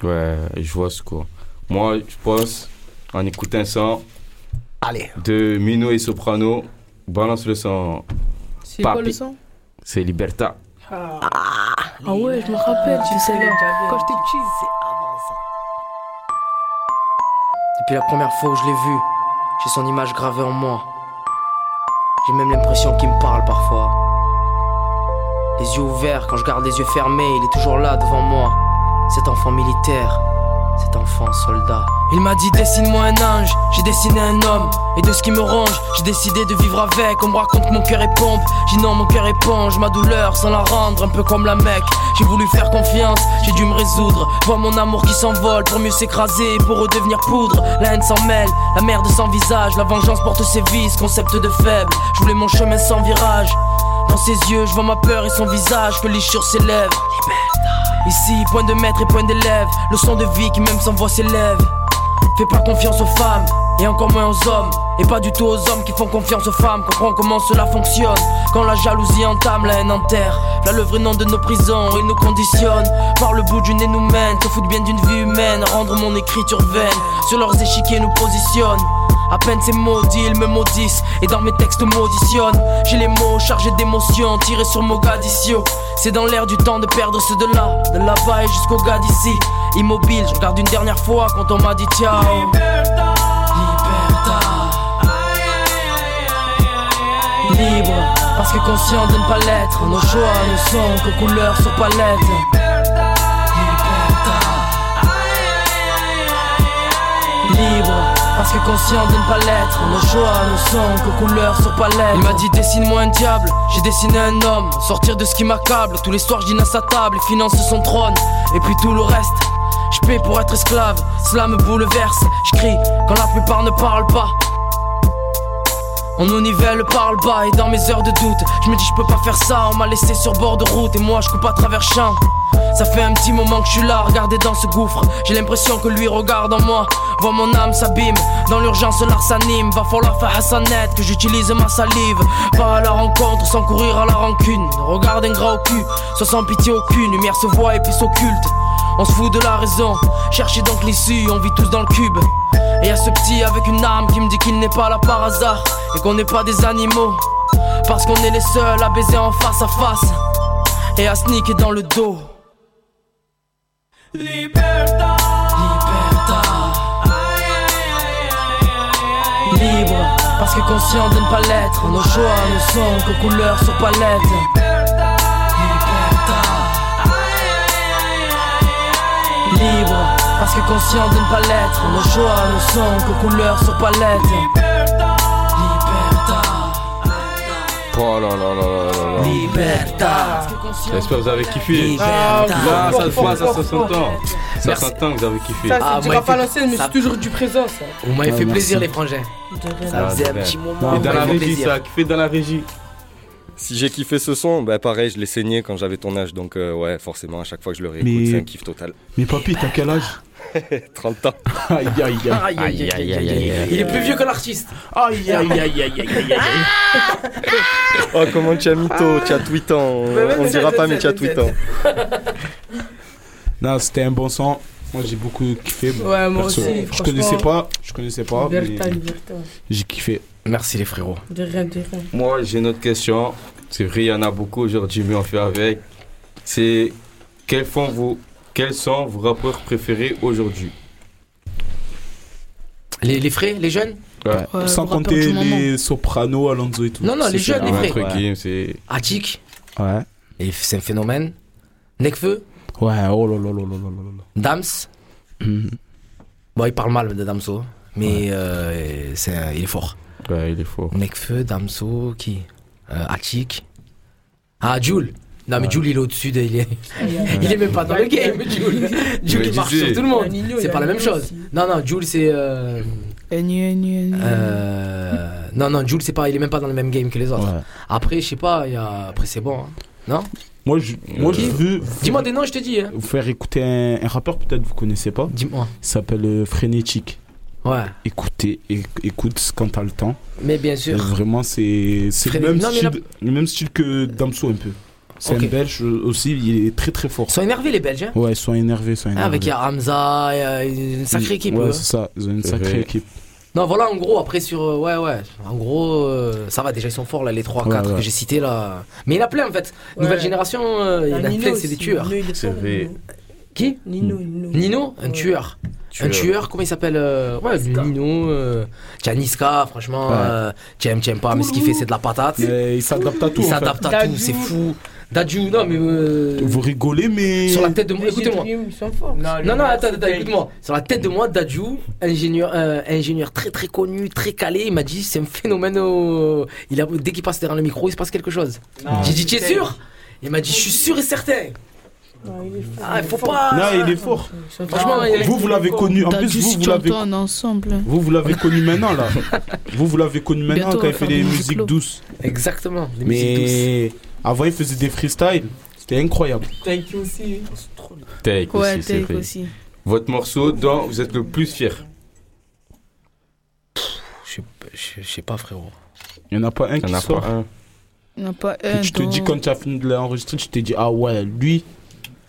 ouais, je vois ce quoi. Moi, je pense, en écoutant un son Allez. de Mino et Soprano, balance le son. C'est quoi le son? C'est Liberta. Ah ouais, je me rappelle, tu sais là. Quand j'étais petit. Depuis la première fois où je l'ai vu, j'ai son image gravée en moi. J'ai même l'impression qu'il me parle parfois. Les yeux ouverts, quand je garde les yeux fermés, il est toujours là devant moi. Cet enfant militaire, cet enfant soldat. Il m'a dit dessine-moi un ange, j'ai dessiné un homme. Et de ce qui me ronge, j'ai décidé de vivre avec. On me raconte mon cœur est pompe, j'ai non mon cœur éponge, ma douleur sans la rendre, un peu comme la mec. J'ai voulu faire confiance, j'ai dû me résoudre. Vois mon amour qui s'envole pour mieux s'écraser, pour redevenir poudre. La haine s'en mêle, la merde sans visage, la vengeance porte ses vices, concept de faible. Je voulais mon chemin sans virage. Dans ses yeux, je vois ma peur et son visage que sur ses lèvres. Ici, point de maître et point d'élève, leçon de vie qui même sans voix s'élève. Fais pas confiance aux femmes, et encore moins aux hommes. Et pas du tout aux hommes qui font confiance aux femmes. Comprends comment cela fonctionne. Quand la jalousie entame, la haine enterre. Là, le vrai nom de nos prisons, ils nous conditionnent. Par le bout du nez nous mène, se foutent bien d'une vie humaine. Rendre mon écriture vaine, sur leurs échiquiers nous positionnent. À peine ces maudits, ils me maudissent et dans mes textes m'auditionnent. J'ai les mots chargés d'émotions, tirés sur Mogadiscio. C'est dans l'air du temps de perdre ceux de là, de là-bas et jusqu'au gars d'ici. Immobile, je regarde une dernière fois quand on m'a dit ciao. Liberta. Libre, parce que conscient de ne pas l'être. Nos choix ne sont que couleurs sur palette. Libre, parce que conscient de ne pas l'être. Nos choix ne sont que couleurs sur palette. Il m'a dit dessine-moi un diable, j'ai dessiné un homme. Sortir de ce qui m'accable. Tous les soirs je dîne à sa table et finance son trône. Et puis tout le reste. Pour être esclave, cela me bouleverse. Je crie quand la plupart ne parlent pas. On nous nivelle par le bas et dans mes heures de doute Je me dis je peux pas faire ça, on m'a laissé sur bord de route Et moi je coupe à travers champs. Ça fait un petit moment que je suis là, regardé dans ce gouffre. J'ai l'impression que lui regarde en moi. Vois mon âme s'abîme, dans l'urgence l'art s'anime. Va falloir faire Hassanet, que j'utilise ma salive. Pas à la rencontre sans courir à la rancune. Regarde un gras au cul, soit sans pitié aucune. Lumière se voit et puis s'occulte on se fout de la raison, cherchez donc l'issue, on vit tous dans le cube. Et y'a ce petit avec une arme qui me dit qu'il n'est pas là par hasard et qu'on n'est pas des animaux. Parce qu'on est les seuls à baiser en face à face et à sneaker dans le dos. Liberta. Liberta. Libre, parce que conscient de ne pas l'être, nos choix ne sont que couleurs sur palette. Libre, parce que conscient de ne pas l'être, nos choix ne sont que couleurs sur palette. Oh là là là là là là. Libertad. J'espère que vous avez kiffé. Libertad. Là, ça se Fort, voit, ça se fort. s'entend. Ça Merci. s'entend que vous avez kiffé. Ça, Ah, c'est du moi, rap il à fait- l'ancienne, mais ça- c'est toujours du présent, ça. Vous m'avez Ouais, fait merci. plaisir, les frangins. Ça Ah, faisait un rien. petit moment. Et dans la régie, plaisir. ça a kiffé dans la régie. Si j'ai kiffé ce son, bah pareil, je l'ai saigné quand j'avais ton âge, donc euh, ouais, forcément, à chaque fois que je le réécoute, Mais- c'est un kiff total. Mais papy, t'as quel âge? 30 ans. Aïe, aïe, aïe. Aïe, aïe, aïe, aïe, aïe. Il est plus vieux que l'artiste. Aïe, aïe, aïe, aïe, aïe, aïe, aïe. Oh, comment tu as mytho, tu as 8 ans. Mais On dira pas, mais tu as ça, 8 ça. ans. Non, c'était un bon son. Moi, j'ai beaucoup kiffé. Ouais, moi perso, aussi, Je franchement. connaissais pas, je connaissais pas, mais j'ai kiffé. Merci, les frérots. De rien, de rien. Moi, j'ai une autre question. C'est vrai, il y en a beaucoup aujourd'hui, mais on fait avec. C'est quels sont vos, quels sont vos rappeurs préférés aujourd'hui? Les, les frais, les jeunes? Ouais. Ouais, Sans compter les Soprano, Alonso et tout. Non, non, les jeunes, les truc, Ouais. c'est. Attic, Ouais. et c'est un phénomène. Necfeu, Ouais, oh là là là là là là là. Dams. Mhm. Bon, il parle mal de Damso, mais euh, c'est un- il est fort. Ouais, il est fort. Necfeu, Damso, qui? Euh. Ah, Jules. Non, mais Ouais. Jules, il est au-dessus de. Il est, il est même pas dans le game, Jules. Jules, il marche sur tout le monde. C'est pas la même chose. aussi. Non, non, Jules, c'est. euh, euh, non, non, Jules, c'est pas. Il est même pas dans le même game que les autres. Ouais. Après, je sais pas, il y a. Après, c'est bon. hein. Moi, je, moi, je veux Dis-moi des noms, je te dis. Hein. vous faire écouter un, un rappeur, peut-être vous connaissez pas. Dis-moi. Il s'appelle euh, Frénétique. Ouais, Écoutez, écoute quand t'as le temps. mais bien sûr. Vraiment, c'est c'est le, même Non, style, le même style que Damso un peu. C'est Ok. un belge aussi, il est très très fort. Ils sont énervés, les Belges. Hein. Ouais, ils sont énervés, sont Ah, énervés. avec il y a Hamza, il y a une sacrée équipe. Ouais, eux. c'est ça, ils ont une sacrée vrai. équipe. Non, voilà, en gros, après sur. euh, ouais, ouais. En gros, euh, ça va, déjà, ils sont forts, là, les 3-4 Ouais, ouais. que j'ai cités, là. Mais il y en a plein, en fait. Ouais. Nouvelle génération, euh, il y en a Nino plein, c'est des tueurs. C'est vrai. Qui? Nino, Nino. Nino, un Ouais. Tueur. Un tueur, comment il s'appelle euh, Ouais, Nino. Euh, tiens, Niska, franchement, Ouais. euh, tiens, tiens pas, mais ce qu'il fait, c'est de la patate. Mais il s'adapte à tout. Il en fait. s'adapte à tout, c'est fou. Dadju, non, mais. euh, Vous rigolez, mais. sur la tête de moi, écoutez-moi. Gétrium, Ils sont forts. Non, non, attends, attends, écoute-moi. Sur la tête de moi, Dadju, ingénieur, euh, ingénieur très très connu, très calé, il m'a dit c'est un phénomène. au- Il a, dès qu'il passe derrière le micro, il se passe quelque chose. J'ai dit tu es sûr? Il m'a dit je suis sûr et certain. Non, il est fort. Ah, il faut pas. Non, il est fort. Franchement, Vous, vous l'avez connu. En plus, vous, vous l'avez. ensemble. Vous, vous l'avez connu maintenant, là. Vous, vous l'avez connu maintenant Bientôt, quand il fait des musiques douces. Exactement. Des musiques douces. Mais avant, il faisait des freestyles. C'était incroyable. Take aussi. Take Ouais, aussi, c'est take vrai. aussi. Votre morceau dont vous êtes le plus fier Je sais- pas, frérot. Il n'y en a pas un Il qui n'y en a sort. pas un. Il n'y en a pas un. tu te dis quand tu as fini de l'enregistrer, tu te dis ah ouais, lui,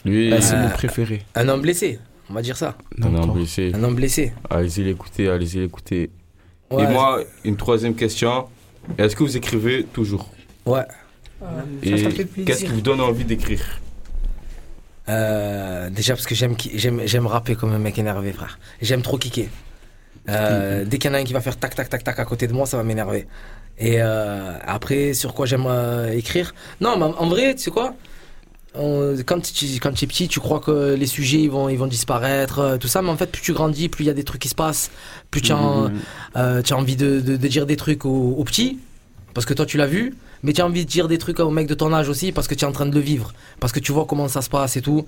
Lui, là, c'est Euh, mon préféré. Un homme blessé, on va dire ça. a D'accord. blessé. Un homme blessé. Allez-y l'écouter, allez-y l'écouter. Ouais. Et moi, une troisième question. Est-ce que vous écrivez toujours? Ouais. Ah, Et qu'est-ce qui vous donne envie d'écrire? Euh, déjà parce que j'aime j'aime j'aime rapper comme un mec énervé frère. J'aime trop kicker. Euh, Dès qu'il y en a un qui va faire tac tac tac tac à côté de moi, ça va m'énerver. Et euh, après sur quoi j'aime euh, écrire? Non, mais en- en vrai, tu sais quoi? On- quand tu quand es petit, tu crois que les sujets ils vont ils vont disparaître, euh, tout ça, mais en fait plus tu grandis, plus il y a des trucs qui se passent, plus tu as, euh, tu as envie de, de- de dire des trucs aux, aux petits, parce que toi tu l'as vu, mais tu as envie de dire des trucs aux mecs de ton âge aussi, parce que tu es en train de le vivre, parce que tu vois comment ça se passe et tout.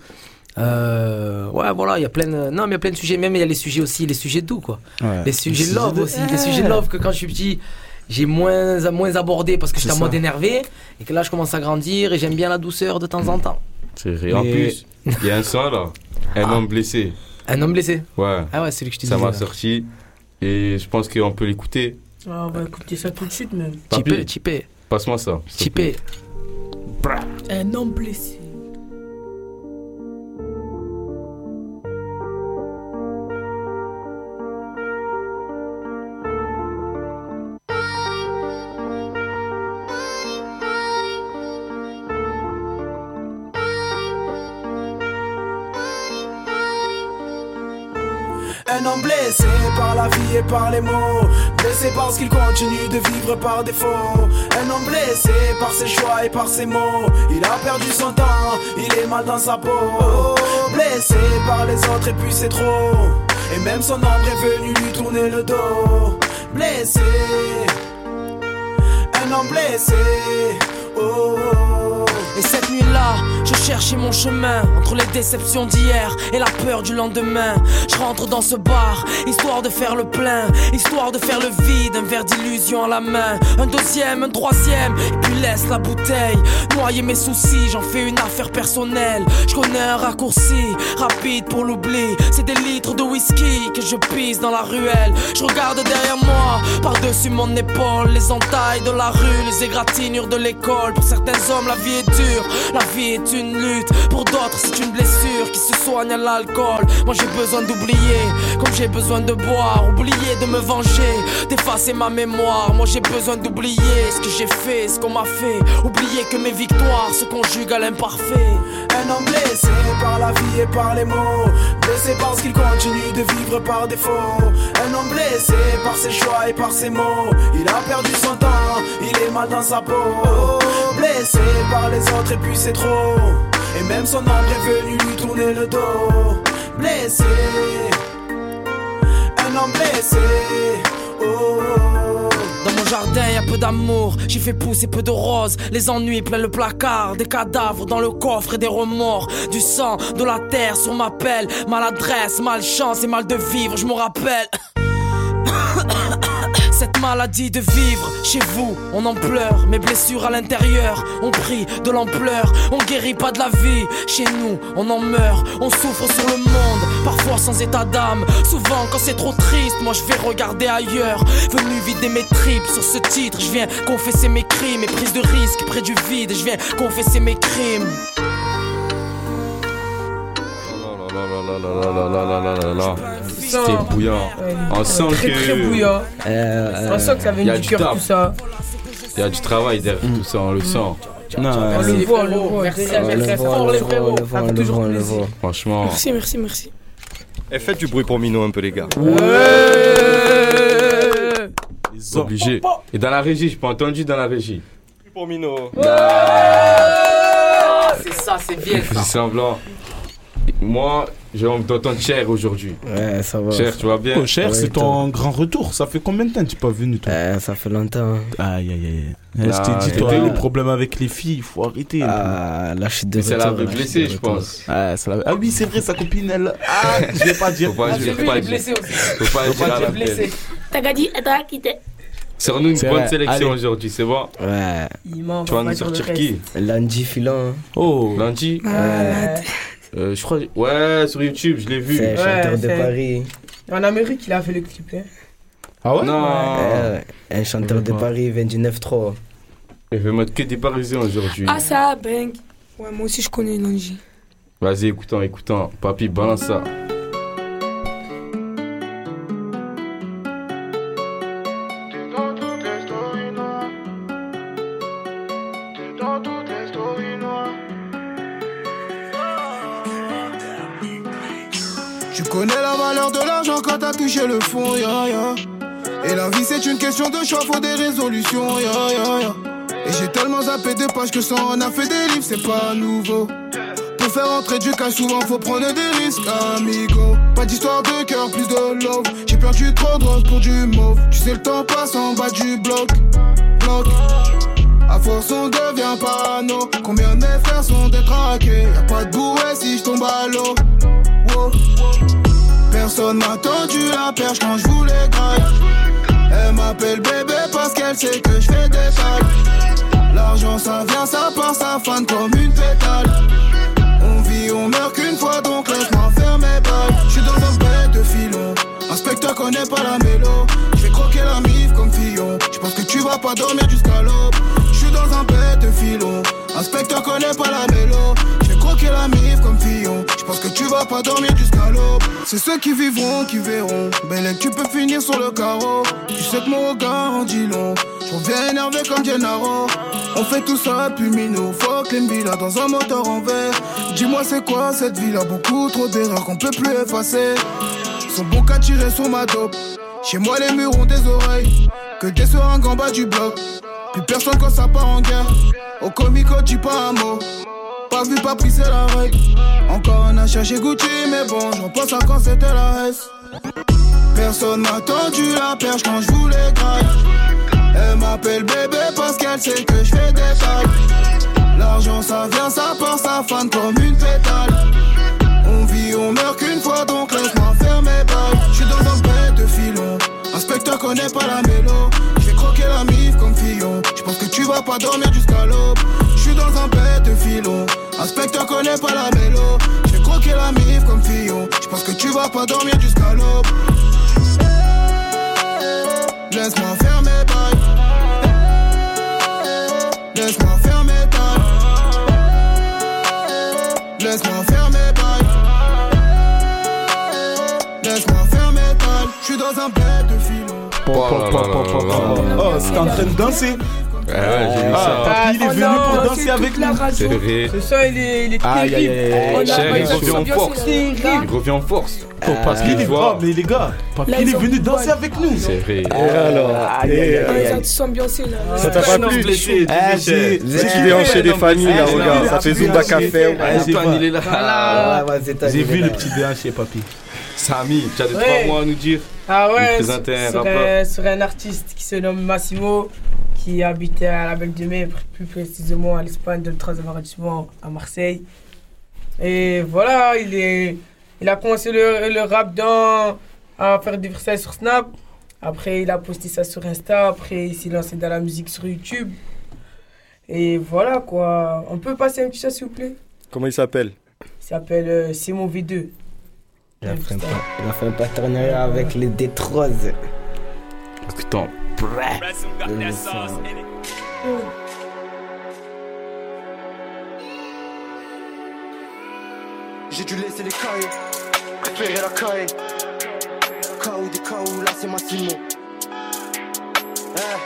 Euh, ouais, voilà, il y a plein de, non, mais il y a plein de sujets, même il y a les sujets aussi, les sujets doux, quoi. Ouais. Les sujets Les love aussi, les sujets love que quand je suis petit, j'ai moins, moins abordé parce que j'étais en ça. mode énervé, et que là je commence à grandir et j'aime bien la douceur de temps en temps. C'est vrai. En plus, il y a un son là. Un Ah. homme blessé. Un homme blessé. Ouais. Ah ouais, c'est celui que je te Ça m'a sorti. Et je pense qu'on peut l'écouter. Ah, on va écouter ça tout de suite même. Typé, Papy, typé, passe-moi ça. typé. Un homme blessé. Vie et par les mots. Blessé parce qu'il continue de vivre par défaut. Un homme blessé par ses choix et par ses mots. Il a perdu son temps, il est mal dans sa peau. Blessé par les autres et puis c'est trop. Et même son ombre est venu lui tourner le dos. Blessé. Un homme blessé. Oh. Et cette nuit-là, je cherchais mon chemin entre les déceptions d'hier et la peur du lendemain. Je rentre dans ce bar, histoire de faire le plein, histoire de faire le vide, un verre d'illusion à la main. Un deuxième, un troisième, et puis laisse la bouteille. Noyer mes soucis, j'en fais une affaire personnelle. Je connais un raccourci, rapide pour l'oubli. C'est des litres de whisky que je pisse dans la ruelle. Je regarde derrière moi, par-dessus mon épaule, les entailles de la rue, les égratignures de l'école. Pour certains hommes, la vie est dure, la vie est une lutte. Pour d'autres, c'est une blessure qui se soigne à l'alcool. Moi, j'ai besoin d'oublier, comme j'ai besoin de boire. Oublier de me venger, d'effacer ma mémoire. Moi, j'ai besoin d'oublier ce que j'ai fait, ce qu'on m'a fait. Oublier que mes victoires se conjuguent à l'imparfait. Un homme blessé par la vie et par les mots. Blessé parce qu'il continue de vivre par défaut. Un homme blessé par ses choix et par ses mots. Il a perdu son temps, il est mal dans sa peau. Blessé par les autres et puis c'est trop. Et même son ombre est venu lui tourner le dos. Blessé, un homme blessé. Oh. Dans mon jardin, y a peu d'amour. J'ai fait pousser peu de roses. Les ennuis plein le placard. Des cadavres dans le coffre et des remords. Du sang, de la terre sur ma pelle. Maladresse, malchance et mal de vivre, je me rappelle. Maladie de vivre, chez vous, on en pleure. Mes blessures à l'intérieur ont pris de l'ampleur. On guérit pas de la vie, chez nous, on en meurt. On souffre sur le monde, parfois sans état d'âme. Souvent, quand c'est trop triste, moi je vais regarder ailleurs. Venu vider mes tripes sur ce titre, je viens confesser mes crimes et prises de risque près du vide. Je viens confesser mes crimes. C'était bouillant. On sent que. très bouillant. Euh, On que ça vient du tout ça. Il y a du travail derrière tout ça, on le sent. Non, On le voit, on le voit. Merci, Déjà, on on le voit, on le voit, Ça. Franchement. Merci, merci, merci. Et faites du bruit pour Mino un peu, les gars. Obligé. Et dans la régie, je pas entendu dans la régie. Pour Mino. C'est ça, c'est bien fais semblant. Moi, j'ai envie d'entendre Cher aujourd'hui. Ouais, ça va. Cher, tu vas bien? Oh, cher, c'est ton grand retour. Ça fait combien de temps que tu n'es pas venu, toi? Ça fait longtemps. Aïe, aïe, aïe. Eh, Nah, je t'ai dit, t'étais toi, les problèmes avec les filles, il faut arrêter. Ah, là, je suis de Mais ça l'avait là, je blessé, je pense. Ah, ça ah oui, c'est vrai, sa copine, elle. Ah, je vais pas dire. Faut pas dire, faut pas dire. Faut pas dire peine. T'as qu'à dire, t'as quitté. Sors-nous une C'est bonne vrai, sélection aujourd'hui, c'est bon? Ouais. Tu vas nous sortir qui? Lundi filant. Oh. Lundi? Malade. Euh, Je crois. Ouais, sur YouTube, je l'ai vu. C'est un chanteur de Paris. En Amérique, il a fait le clip. hein. Ah ouais? Non Ouais, un chanteur de Paris, 29-3. Je vais mettre que des parisiens aujourd'hui. Ah, ça, bang. Ouais, moi aussi, je connais Langy. Vas-y, écoutons, écoutons. Papy, balance ça. Question de choix, faut des résolutions, ya ya ya. Et j'ai tellement zappé de pages que ça en a fait des livres, c'est pas nouveau. Pour faire entrer du cash, souvent faut prendre des risques, amigo. Pas d'histoire de cœur, plus de love. J'ai perdu trop de roses pour du mauve. Tu sais, le temps passe en bas du bloc. Bloc. À force, on devient parano. Combien de mes frères sont détraqués? Y'a pas de bouée si je tombe à l'eau. Personne m'a tendu la perche quand je voulais graille. Elle m'appelle bébé parce qu'elle sait que je fais des tailles. L'argent ça vient, ça part, ça fane comme une pétale. On vit, on meurt qu'une fois donc laisse-moi faire mes balles. J'suis dans un bête de filon. Inspecteur connaît pas la mélo. J'vais croquer la mif comme Fillon. J'pense que tu vas pas dormir jusqu'à l'aube. J'suis dans un bête de filon. Inspecteur connaît pas la mélo. J'vais croquer la mif comme Fillon. J'pense que tu vas pas dormir jusqu'à l'aube. C'est ceux qui vivront qui verront. Belle tu peux finir sur le carreau. Tu sais que mon regard en dit long. J'reviens énervé comme Gennaro. On fait tout ça depuis Mino. Fuck les villas dans un moteur en verre. Dis-moi c'est quoi cette ville a beaucoup trop d'erreurs qu'on peut plus effacer. Son bon qu'à tirer sur ma dope. Chez moi les murs ont des oreilles. Que des seringues en bas du bloc. Plus personne quand ça part en guerre. Au comico dis pas un mot. Pas vu, pas pris, c'est la règle. Encore un achat chez Gucci, mais bon, j'en pense à quand c'était la S. Personne m'a tendu la perche quand je voulais. Elle m'appelle bébé parce qu'elle sait que je fais des tailles. L'argent ça vient, ça part, ça fane comme une pétale. On vit, on meurt qu'une fois, donc laisse-moi faire mes bails. J'suis dans un bête de filon. Inspecteur connaît pas la mélo. J'vais croquer la mif comme Fillon. J'pense que tu vas pas dormir jusqu'à l'aube. J'suis dans un bête de filon. Inspecteur connaît pas la mélo. J'vais croquer la mif comme Fillon. J'pense que tu vas pas dormir jusqu'à l'aube. Laisse-moi faire mes bails. Laisse-moi faire mes bails. Laisse-moi faire mes bails. Laisse-moi faire mes bails. J'suis dans un bête de filon. Oh c'était en train de danser. Ah, il est venu non, pour danser avec la nous. radio. C'est vrai. Ce soir, il est, il est Aïe, terrible. il revient en force. terrible. Il revient en force. Parce qu'il est oh, mais les gars, il est venu danser avec nous. C'est vrai. Et alors. Ouais, ça te ambiancé là. Ça t'a pas plu Ah, C'est qu'il est hanché des familles là, regarde. Ça fait Zumba un Café. chez-. Ah, j'ai Antoine, pas- il est là. Ah, ouais, c'est ta J'ai vu le petit DH, papy. Samy, tu as des trois mots à nous dire Ah ouais, sur, un, sur un artiste qui se nomme Massimo, qui habitait à la Belle de Mai, plus précisément à l'Espagne, dans le 13e arrondissement à Marseille. Et voilà, il, est, il a commencé le, le rap dans, à faire des freestyles sur Snap. Après, il a posté ça sur Insta. Après, il s'est lancé dans la musique sur YouTube. Et voilà quoi. On peut passer un petit chat s'il vous plaît? Comment il s'appelle? Il s'appelle euh, Simon V2. Il a fait un pa- il a fait un partenariat avec les Détroits. Putain. J'ai dû laisser les cailles, préférer la caille. K.O. des K.O. là c'est Massimo. Eh.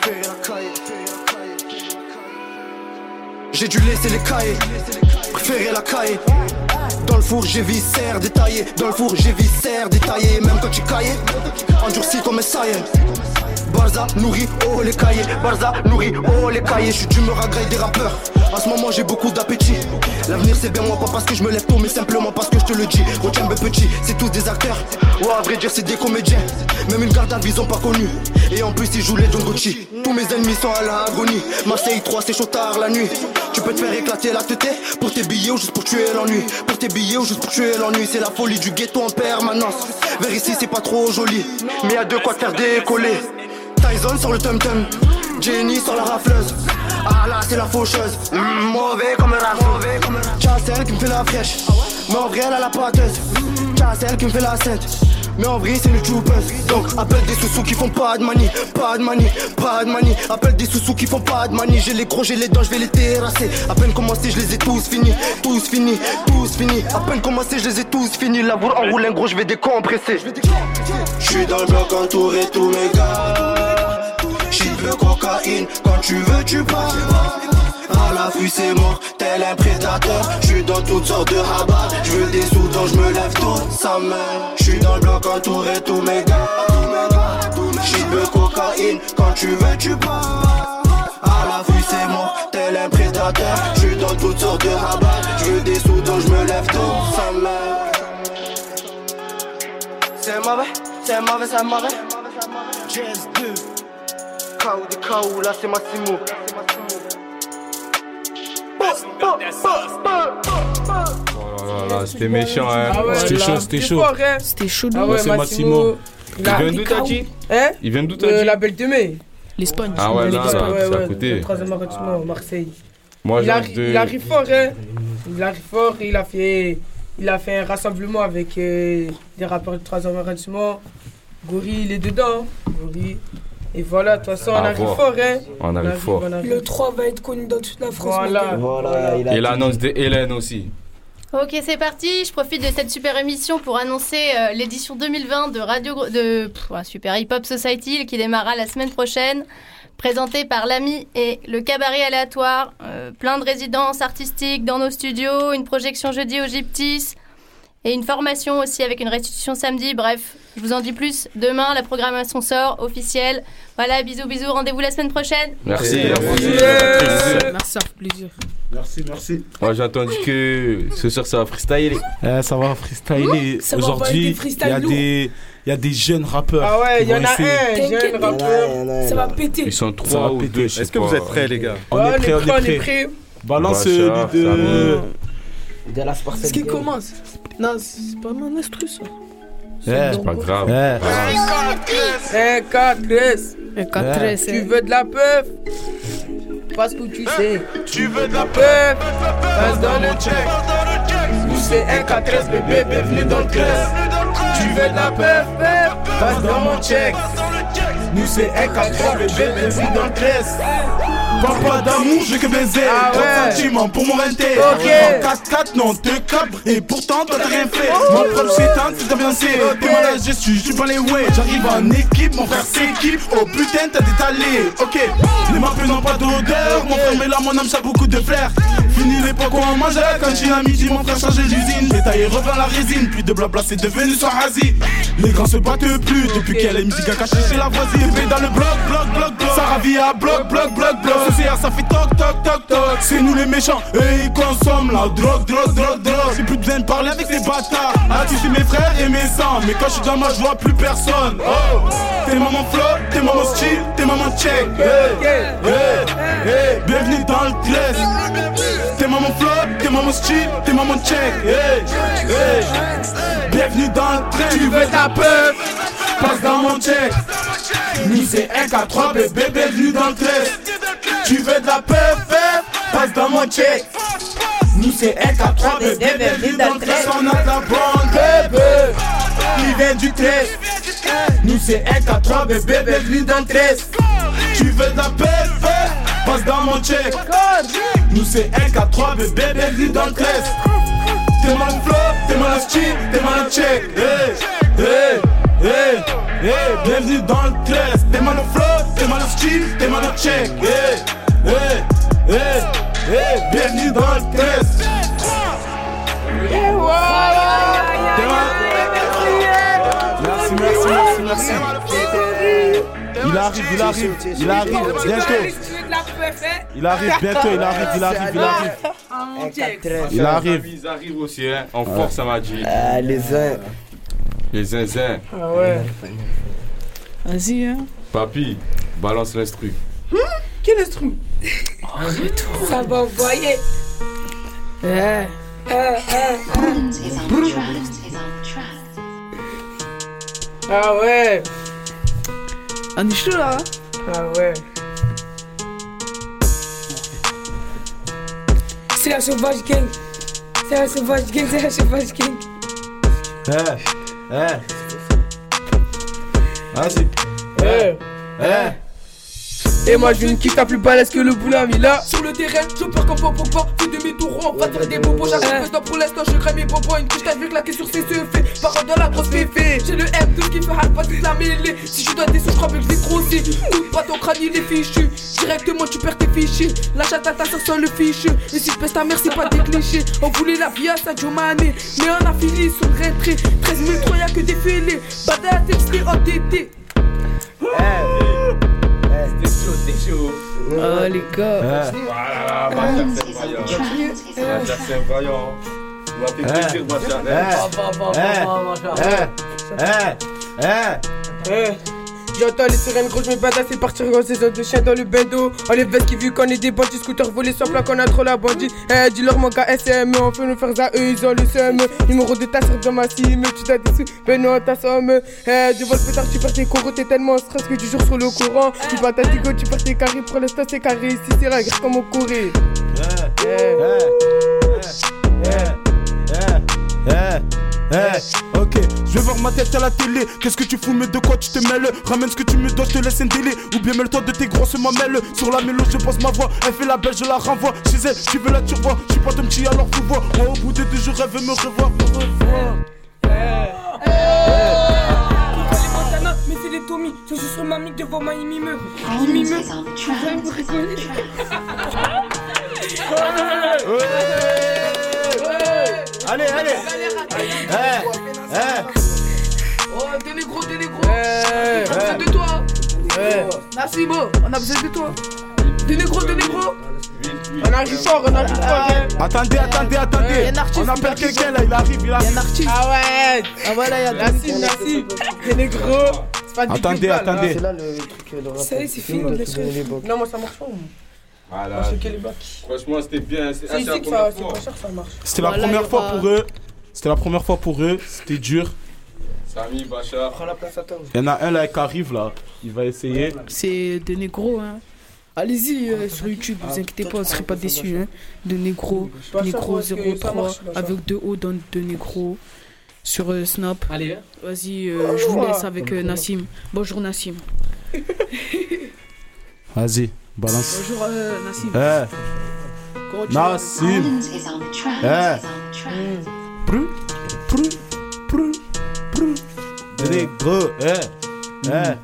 Caille, préférer la caille. J'ai dû laisser les cailles, préférer la caille. Dans le four j'ai viscère détaillé, dans le four j'ai viscère détaillé. Même quand tu caillé, endurci comme un saïen. Barza nourrit, oh les cahiers, Barza nourrit, oh les cahiers, je suis d'humeur à des rappeurs. En ce moment j'ai beaucoup d'appétit. L'avenir c'est bien moi, pas parce que je me lève tôt, mais simplement parce que je te le dis. Retiens mes petits, c'est tous des acteurs. Ouais, à vrai dire, c'est des comédiens. Même une garde à ont pas connu. Et en plus, ils jouent les John Gucci. Tous mes ennemis sont à la agonie. Marseille 3, c'est chaud tard la nuit. Tu peux te faire éclater la tête pour tes billets ou juste pour tuer l'ennui. Pour tes billets ou juste pour tuer l'ennui. C'est la folie du ghetto en permanence. Vers ici, c'est pas trop joli. Mais y a de quoi te faire décoller. Tyson sur le tum-tum. Jenny sur la rafleuse. Ah là, c'est la faucheuse. Mm, mauvais comme un. Tiens, celle qui me fait la fraîche. Elle a la pâteuse. Celle qui me fait la sainte. Mais en vrai, c'est une choupeuse. Donc, appelle des sous-sous qui font pas de manie. Pas de manie, pas de manie. Appelle des sous-sous qui font pas de manie. J'ai les gros, j'ai les dents, je vais les terrasser. À peine commencé, je les ai tous finis. Tous finis, tous finis. À peine commencé, je les ai tous finis. La en roule, un gros, je vais décompresser. Je suis dans le bloc entouré tous mes gars. Shit de cocaïne, quand tu veux tu pars À l'affût c'est mort, tel un prédateur. J'suis dans toutes sortes de rabats J'veux des sous donc j'me lève tôt, ça meurt J'suis dans le bloc entouré tous mes gars Shit de cocaïne, quand tu veux tu pars. À l'affût c'est mort, tel un prédateur. J'suis dans toutes sortes de rabats J'veux des sous donc j'me lève tôt, ça meurt C'est mauvais, c'est mauvais, c'est mauvais. Jazz 2 K.O. des K.O. là c'est Massimo Oh là là, c'était méchant, hein. Ah ouais, C'était chaud, c'était chaud. fort, hein. C'était chaud de Ah ouais, c'est Massimo. Il vient d'où t'as dit? Hein? Il vient d'où t'as Euh, dit? La Belle de Mai. L'Espagne. Ah ouais, là, c'est à côté. troisième arrondissement, Marseille. Moi, il, arri- de... il arrive fort, hein. Il arrive fort, il a fait, il a fait un rassemblement avec euh, des rappeurs du troisième arrondissement. Gori, il est dedans. hein. Gori. Et voilà, de toute façon, on arrive fort, hein. On arrive fort. Le 3 va être connu dans toute la France. Voilà. Voilà, il a Et l'annonce de Hélène aussi. Ok, c'est parti. Je profite de cette super émission pour annoncer euh, l'édition 2020 de Radio Gro- de pff, Super Hip Hop Society qui démarrera la semaine prochaine, présentée par l'ami et le cabaret aléatoire. Euh, plein de résidences artistiques dans nos studios, une projection jeudi au Gyptis et une formation aussi avec une restitution samedi. Bref, je vous en dis plus demain. La programmation sort officielle. Voilà, bisous, bisous. Rendez-vous la semaine prochaine. Merci. Merci. Merci. Merci, ça fait plaisir. Merci, merci. Moi, j'ai entendu que ce soir, ça va freestyler. Eh, ça va freestyler. Aujourd'hui, il y a des, il y a des jeunes rappeurs. Ah ouais, il y en a un, jeune rappeur. Ça va péter. Ils sont Ça trois va ou péter. deux, Est-ce que vous êtes prêts, les gars? On Ouais, est prêts, on on est prêts, on est est prêts. prêts. Balance Bachar, euh, qu'il Gang. commence Non, c'est pas mon instru ça. Eh, C'est pas grave. eh. 1, 4, 13. Un 4 Tu veux de la peuf? Parce que tu sais. Tu veux de la peuf Passe dans le check. Nous c'est un 4 13 bébé, bienvenue dans le club. Tu veux de la peuf, peuf Passe dans mon check. Nous c'est un 4 13 bébé, bienvenue dans le club. Papa d'amour, veux que baiser. Ah ouais. 30 sentiments pour mon renté. Ok. En 4-4, non, te cabre. Et pourtant, toi, t'as rien fait. Mon propre chétan, c'est ta fiancée. T'es malade, je suis, je suis pas les way. J'arrive en équipe, mon frère s'équipe. Oh putain, t'as détalé. Ok. Les mappes n'ont pas d'odeur. Mon frère, mais là, mon âme, ça a beaucoup de flair. Fini l'époque où on mangeait la cantine à midi. Mon frère changeait d'usine. Détaillé, revend la résine. Plus de blabla, c'est devenu Swahasi. Les grands se battent plus. Depuis qu'elle est musique à cacher chez la voisine. Dans le bloc, bloc, bloc, bloc. À bloc, bloc, bloc, bloc. Ça fait toc, toc, toc, toc. C'est nous les méchants. Et ils consomment la drogue, drogue, drogue, drogue. J'ai plus de parler avec les bâtards. Ah, tu sais mes frères et mes sangs. Mais quand je suis dans ma joie, plus personne. Oh, t'es maman flotte, t'es maman style, t'es maman check. Hey, hey, hey. Bienvenue dans le 13. T'es maman flotte, t'es maman style, t'es maman check. Hey, hey. Bienvenue dans le 13. Tu veux ta peur? Passe dans mon check. Nous c'est 1 4 3 bébé, bienvenue dans le 13. Tu veux de la peur, passe dans mon check. Nous c'est 1 4 3 bébé, bienvenue dans le 13. On a de la bande, bébé. Il vient du 13. Nous c'est 1 4 3 bébé, bienvenue dans le 13. Tu veux de la peur, passe dans mon check. Nous c'est 1 4 3 bébé, bienvenue dans le 13. T'es mal flow, t'es mal style, t'es mal check. Hey, hey, hey, hey, bienvenue dans le 13. T'es mal flow, t'es mal style, t'es mal check. Hey, hey, hey, hey, bienvenue dans le 13. T'es mal- Merci, merci, merci, merci. Il arrive, il arrive, il arrive bientôt. Il arrive bientôt, il arrive, il arrive, il arrive. Il arrive. Ils arrivent aussi, hein. En force, ça m'a dit. Ah, les uns. Les zinzins. Ah ouais. Vas-y, hein. Papi, balance l'instru. Quel instrument Ça va envoyer. Ouais. Ah ouais. On est chaud là. hein. Ah ouais. C'est la sauvage gang. C'est la sauvage gang, c'est la sauvage gang. Eh, eh. Vas-y. Eh. Eh. Et moi je une kick à plus balèze que le boulami là Sur le terrain, je pars comme Pop Pogba Fais demi-tour, on va faire des bobos. J'arrive pas pour l'instant, je crée mes bobos. Une couche je vais claquer sur ses yeux fait Parole de la grosse féfé J'ai le M, tout ce qui fait hard, pas toute la mêlée. Si je dois des sous, je crois que je Coup pas ton crâne, il est fichu. Directement, tu perds tes fichiers. La chatte à ta soeur sur le fichier Et si je pèse ta mère, c'est pas des clichés. On voulait la vie à Sadio Mané Mais on a fini sur le retrait. 13 000 3, y'a que des fêlés. Bada, t'es endetté C'était chaud, c'était chaud. Oh les gars. Voilà, Hein. Eh, eh, Eh, J'entends les sirènes gros, je me badass et partir en saison de chien dans le bendo. On les qui vu qu'on est des bandits, scooters volés sur plaque, on a trop la bandit. Eh, dis-leur mon gars SM, on fait nous faire ça, eux ils ont le seum. Numéro de ta soeur dans ma cime, tu t'as des ben non, ta somme. Eh, du vol pétard, tu perds tes coraux, t'es tellement en stress que tu joues sur le courant. Tu bats ta digo, tu perds tes carrés, pour l'instant c'est carré, ici c'est la guerre comme au Corée. Eh, eh, eh, ok, je vais voir ma tête à la télé. Qu'est-ce que tu fous, mais de quoi tu te mêles? Ramène ce que tu me dois, je te laisse un délai. Ou bien mêle-toi de tes grosses mamelles. Sur la mélo, je pose ma voix. Elle fait la belle, je la renvoie. Chez elle, tu veux la turvois. Je suis pas ton petit, alors faut voir. Moi, au bout de deux jours, elle veut me revoir. Me revoir. Montana, mais c'est les Tommy. Je suis sur ma mic devant ma imime. Allez, allez. Eh, eh. Toi Massimo, on a besoin de toi T'es négro, t'es négro On arrive fort, on arrive fort. hein. Attendez, attendez, attendez. Ouais, y a un artiste, On appelle y a un artiste. quelqu'un là, il arrive, il arrive. Ah ouais Ah voilà, y'a Nassim, Nassim. C'est les gros. C'est pas du Attendez, football, attendez. C'est là le truc de Ça y est, c'est fini. Non, moi ça marche pas. moi. Voilà. Moi, je sais quel est bac. Franchement, c'était bien. C'est la première fois. C'était la première y fois pour eux. C'était la première fois pour eux. C'était dur. Samy, Bachar. Prends la place à toi. Il y en a un là qui arrive là. Il va essayer. C'est de négro, hein. Allez-y euh, sur YouTube, vous inquiétez pas, vous serez pas déçus. Hein. De négro, négro est-ce que ça 03, marche, Bachar avec deux O dans de négro. Sur euh, Snap. Allez, Vas-y, euh, je vous laisse avec euh, Nassim. Bonjour Nassim. Vas-y, balance. Bonjour euh, Nassim. Eh, Nassim. Eh. Prou, prou, prou. Négro, eh. Eh.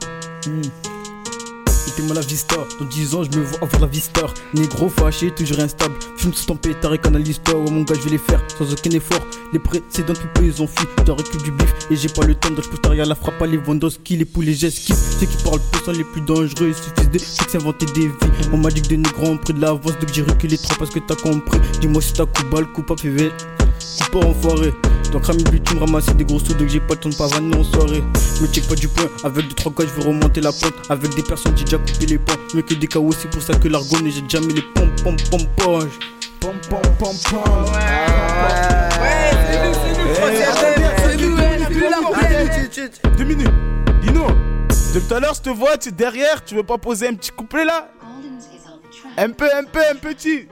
Mettez-moi la vista, dans 10 ans je me vois avoir la vista. Négro fâché, toujours instable. Fume sous ton pétard et canal l'histoire Ouais mon gars je vais les faire sans aucun effort. Les précédents peu ils ont fui. T'as récup du bif. Et j'ai pas le temps de je la frappe à les Vendoski, les poules, les j'esquive Ceux qui parlent peu sont les plus dangereux. Il suffit de s'inventer des vies. On m'a dit que des négros ont pris de l'avance. Donc j'ai reculé trop parce que t'as compris. Dis-moi si t'as coup balle, coup pas PV Coup pas enfoiré donc rami but tu me ramasser des gros sous donc j'ai pas le temps de pavaner en soirée. Me check pas du point avec deux trois gars je veux remonter la pente. Avec des personnes j'ai déjà coupé les ponts. Mais que des KO c'est pour ça que l'argon et j'ai déjà mis les pompes pompes pompes pompes Pom pom pom pom. Ouais, c'est nous, c'est nous, c'est nous, c'est nous, c'est nous. Deux minutes. Dino, depuis tout à l'heure, je te vois, tu es derrière, tu veux pas poser un petit couplet là? Un peu, un peu, un petit.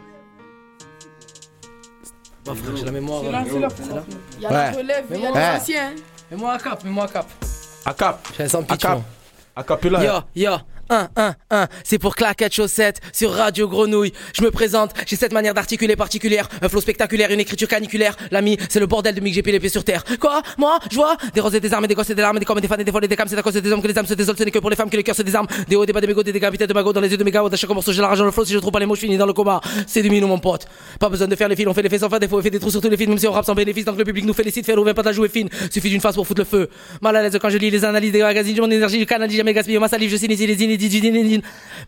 Bah frère, j'ai la mémoire. C'est là, euh, c'est là, c'est là. Il y a la Ouais. relève, il y a les anciens. hein. Mets-moi un cap, mets-moi un cap. A cap. J'ai un sans pitch, A cap. moi. A capella. Yo, yo, 1, 1, 1, c'est pour claquette chaussette sur Radio Grenouille. Je me présente, j'ai cette manière d'articuler particulière, un flow spectaculaire, une écriture caniculaire. L'ami, c'est le bordel de Mick, j'ai les pieds sur terre. Quoi? Moi, je vois des roses et des armes, et des gosses et des larmes, et des corps et des fans et des folles et des cams, c'est à cause des hommes que les âmes se désolent, ce n'est que pour les femmes que les cœurs se désarment. Des hauts, des bas, des mégots, des décapités de magots dans les yeux de mes gars, chaque morceau j'ai l'argent, le flow, si je trouve pas les mots, je finis dans le coma. C'est du minou, mon pote. Pas besoin de faire les fils, on fait les faits sans faire des faux, fait des trous sur tous les films, même si on rappe sans bénéfice, donc le public nous félicite, faire ouvrir pas de la jouer fine. Suffit d'une face pour foutre le feu. Mal à l'aise quand je lis les analyses des magazines, mon énergie, je canalise jamais gaspille ma salive, je signe les inédits.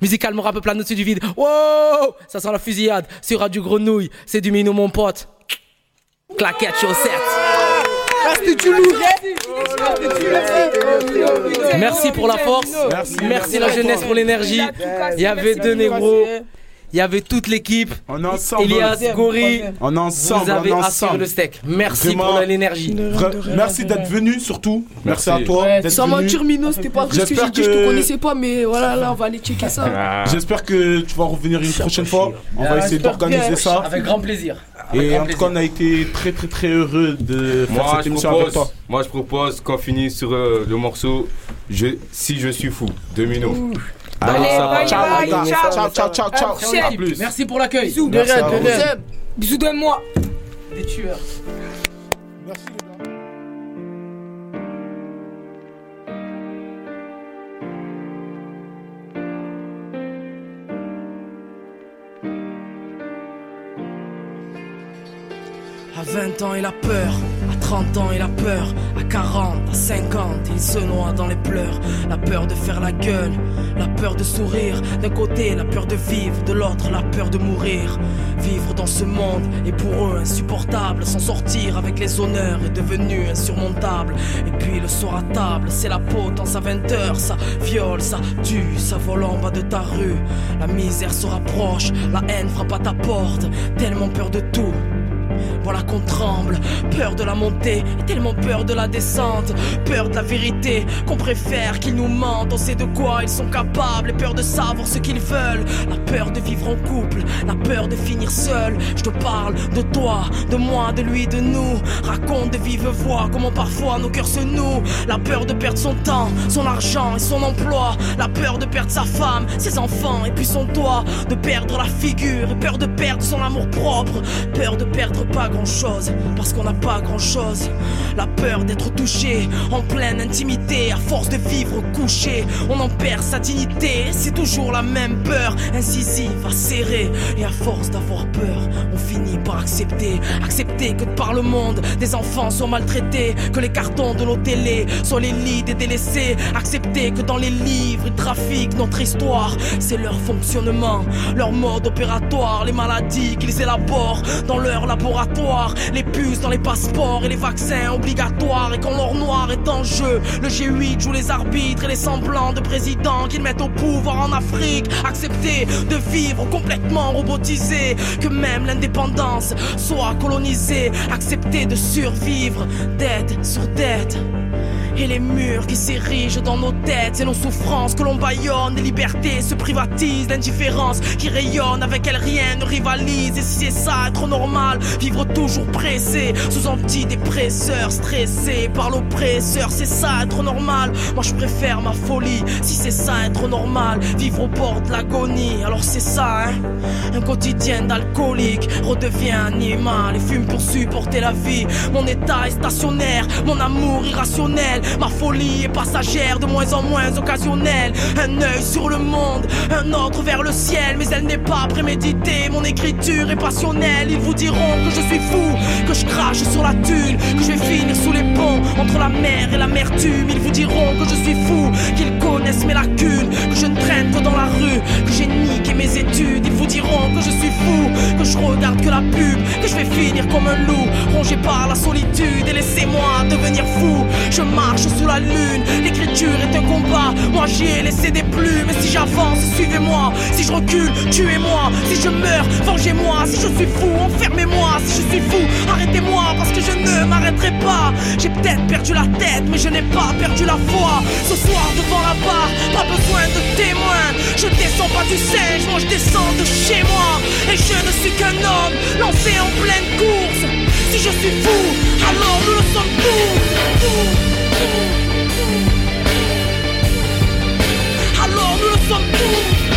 Musicalement rap plein au-dessus du vide. Wow Ça sent la fusillade sur Radio Grenouille. C'est du minou, mon pote. Claquette chaussette. Merci pour la force. Merci. Merci la jeunesse pour l'énergie. Il y avait deux négros. Il y avait toute l'équipe. On est ensemble. Elias, Gori. On est ensemble. Vous avez on ensemble. le steak. Merci Vraiment. pour l'énergie. Merci d'être venu surtout. Merci, Merci. à toi. Ouais, Sans mentir, Mino, c'était pas vrai ce que J'espère j'ai dit, je que- te connaissais pas, mais voilà, là, on va aller checker ça. Ah. J'espère que tu vas revenir une prochaine fois. On va Ah, essayer d'organiser ça. Avec grand plaisir. Avec Et en tout cas, on a été très très très heureux de faire Moi cette je, émission avec propose, toi. moi, je propose qu'on finisse sur euh, le morceau je, Si je suis fou de Mino. Allez, ça va. ciao, bye, gars. ciao. ciao, ciao, ciao, ciao. Prochaine. À plus. Merci pour l'accueil. Bisous, de Merci rien, à de vous. rien. Bisous de moi. Des tueurs. Merci les gars. À 20 ans, il a peur. À 30 ans, il a peur. À 40, à 50, il se noie dans les pleurs. La peur de faire la gueule, la peur de sourire. D'un côté, la peur de vivre, de l'autre, la peur de mourir. Vivre dans ce monde est pour eux insupportable. S'en sortir avec les honneurs est devenu insurmontable. Et puis le soir à table, c'est la peau dans sa 20 heures. Ça viole, ça tue, ça vole en bas de ta rue. La misère se rapproche, la haine frappe à ta porte. Tellement peur de tout. Voilà qu'on tremble, peur de la montée et tellement peur de la descente, peur de la vérité, qu'on préfère qu'ils nous mentent, on sait de quoi ils sont capables, et peur de savoir ce qu'ils veulent, la peur de vivre en couple, la peur de finir seul. Je te parle de toi, de moi, de lui, de nous. Raconte de vive voix comment parfois nos cœurs se nouent, la peur de perdre son temps, son argent et son emploi, la peur de perdre sa femme, ses enfants et puis son toit, de perdre la figure et peur de perdre son amour propre, peur de perdre pas grand chose, parce qu'on n'a pas grand chose. La peur d'être touché en pleine intimité, à force de vivre couché, on en perd sa dignité. C'est toujours la même peur, incisive serrer. Et à force d'avoir peur, on finit par accepter. Accepter que par le monde, des enfants sont maltraités, que les cartons de nos télés sont les lits des délaissés. Accepter que dans les livres, ils trafiquent notre histoire. C'est leur fonctionnement, leur mode opératoire, les maladies qu'ils élaborent dans leur laboratoire, les puces dans les passeports et les vaccins obligatoires. Et quand l'or noir est en jeu, le G8 joue les arbitres et les semblants de présidents qu'ils mettent au pouvoir en Afrique. Accepter de vivre complètement robotisé, que même l'indépendance soit colonisée. Accepter de survivre, dette sur dette. Et les murs qui s'érigent dans nos têtes, c'est nos souffrances que l'on baillonne, les libertés se privatisent, l'indifférence qui rayonne, avec elle rien ne rivalise. Et si c'est ça, être normal, vivre toujours pressé, sous antidépresseur, stressé par l'oppresseur, c'est ça, être normal. Moi je préfère ma folie, si c'est ça, être normal, vivre au bord de l'agonie. Alors c'est ça, hein, un quotidien d'alcoolique redevient animal et fume pour supporter la vie. Mon état est stationnaire, mon amour irrationnel. Ma folie est passagère, de moins en moins occasionnelle. Un œil sur le monde, un autre vers le ciel, mais elle n'est pas préméditée. Mon écriture est passionnelle. Ils vous diront que je suis fou, que je crache sur la thune, que je vais finir sous les ponts entre la mer et l'amertume. Ils vous diront que je suis fou, qu'ils connaissent mes lacunes, que je ne traîne que dans la rue, que j'ai niqué mes études. Ils vous diront que je suis fou, je regarde que la pub, que je vais finir comme un loup, rongé par la solitude. Et laissez-moi devenir fou. Je marche sous la lune. L'écriture est un combat. Moi j'y ai laissé des plumes. Et si j'avance, suivez-moi. Si je recule, tuez-moi. Si je meurs, vengez-moi. Si je suis fou, enfermez-moi. Si je suis fou, arrêtez-moi. Parce que je ne m'arrêterai pas. J'ai peut-être perdu la tête, mais je n'ai pas perdu la foi. Ce soir devant la barre, pas besoin de témoins. Je descends pas du singe, moi je descends de chez moi. Et je ne suis qu'un homme lancé en pleine course. Si je suis fou, alors nous le sommes tous. Alors nous le sommes tous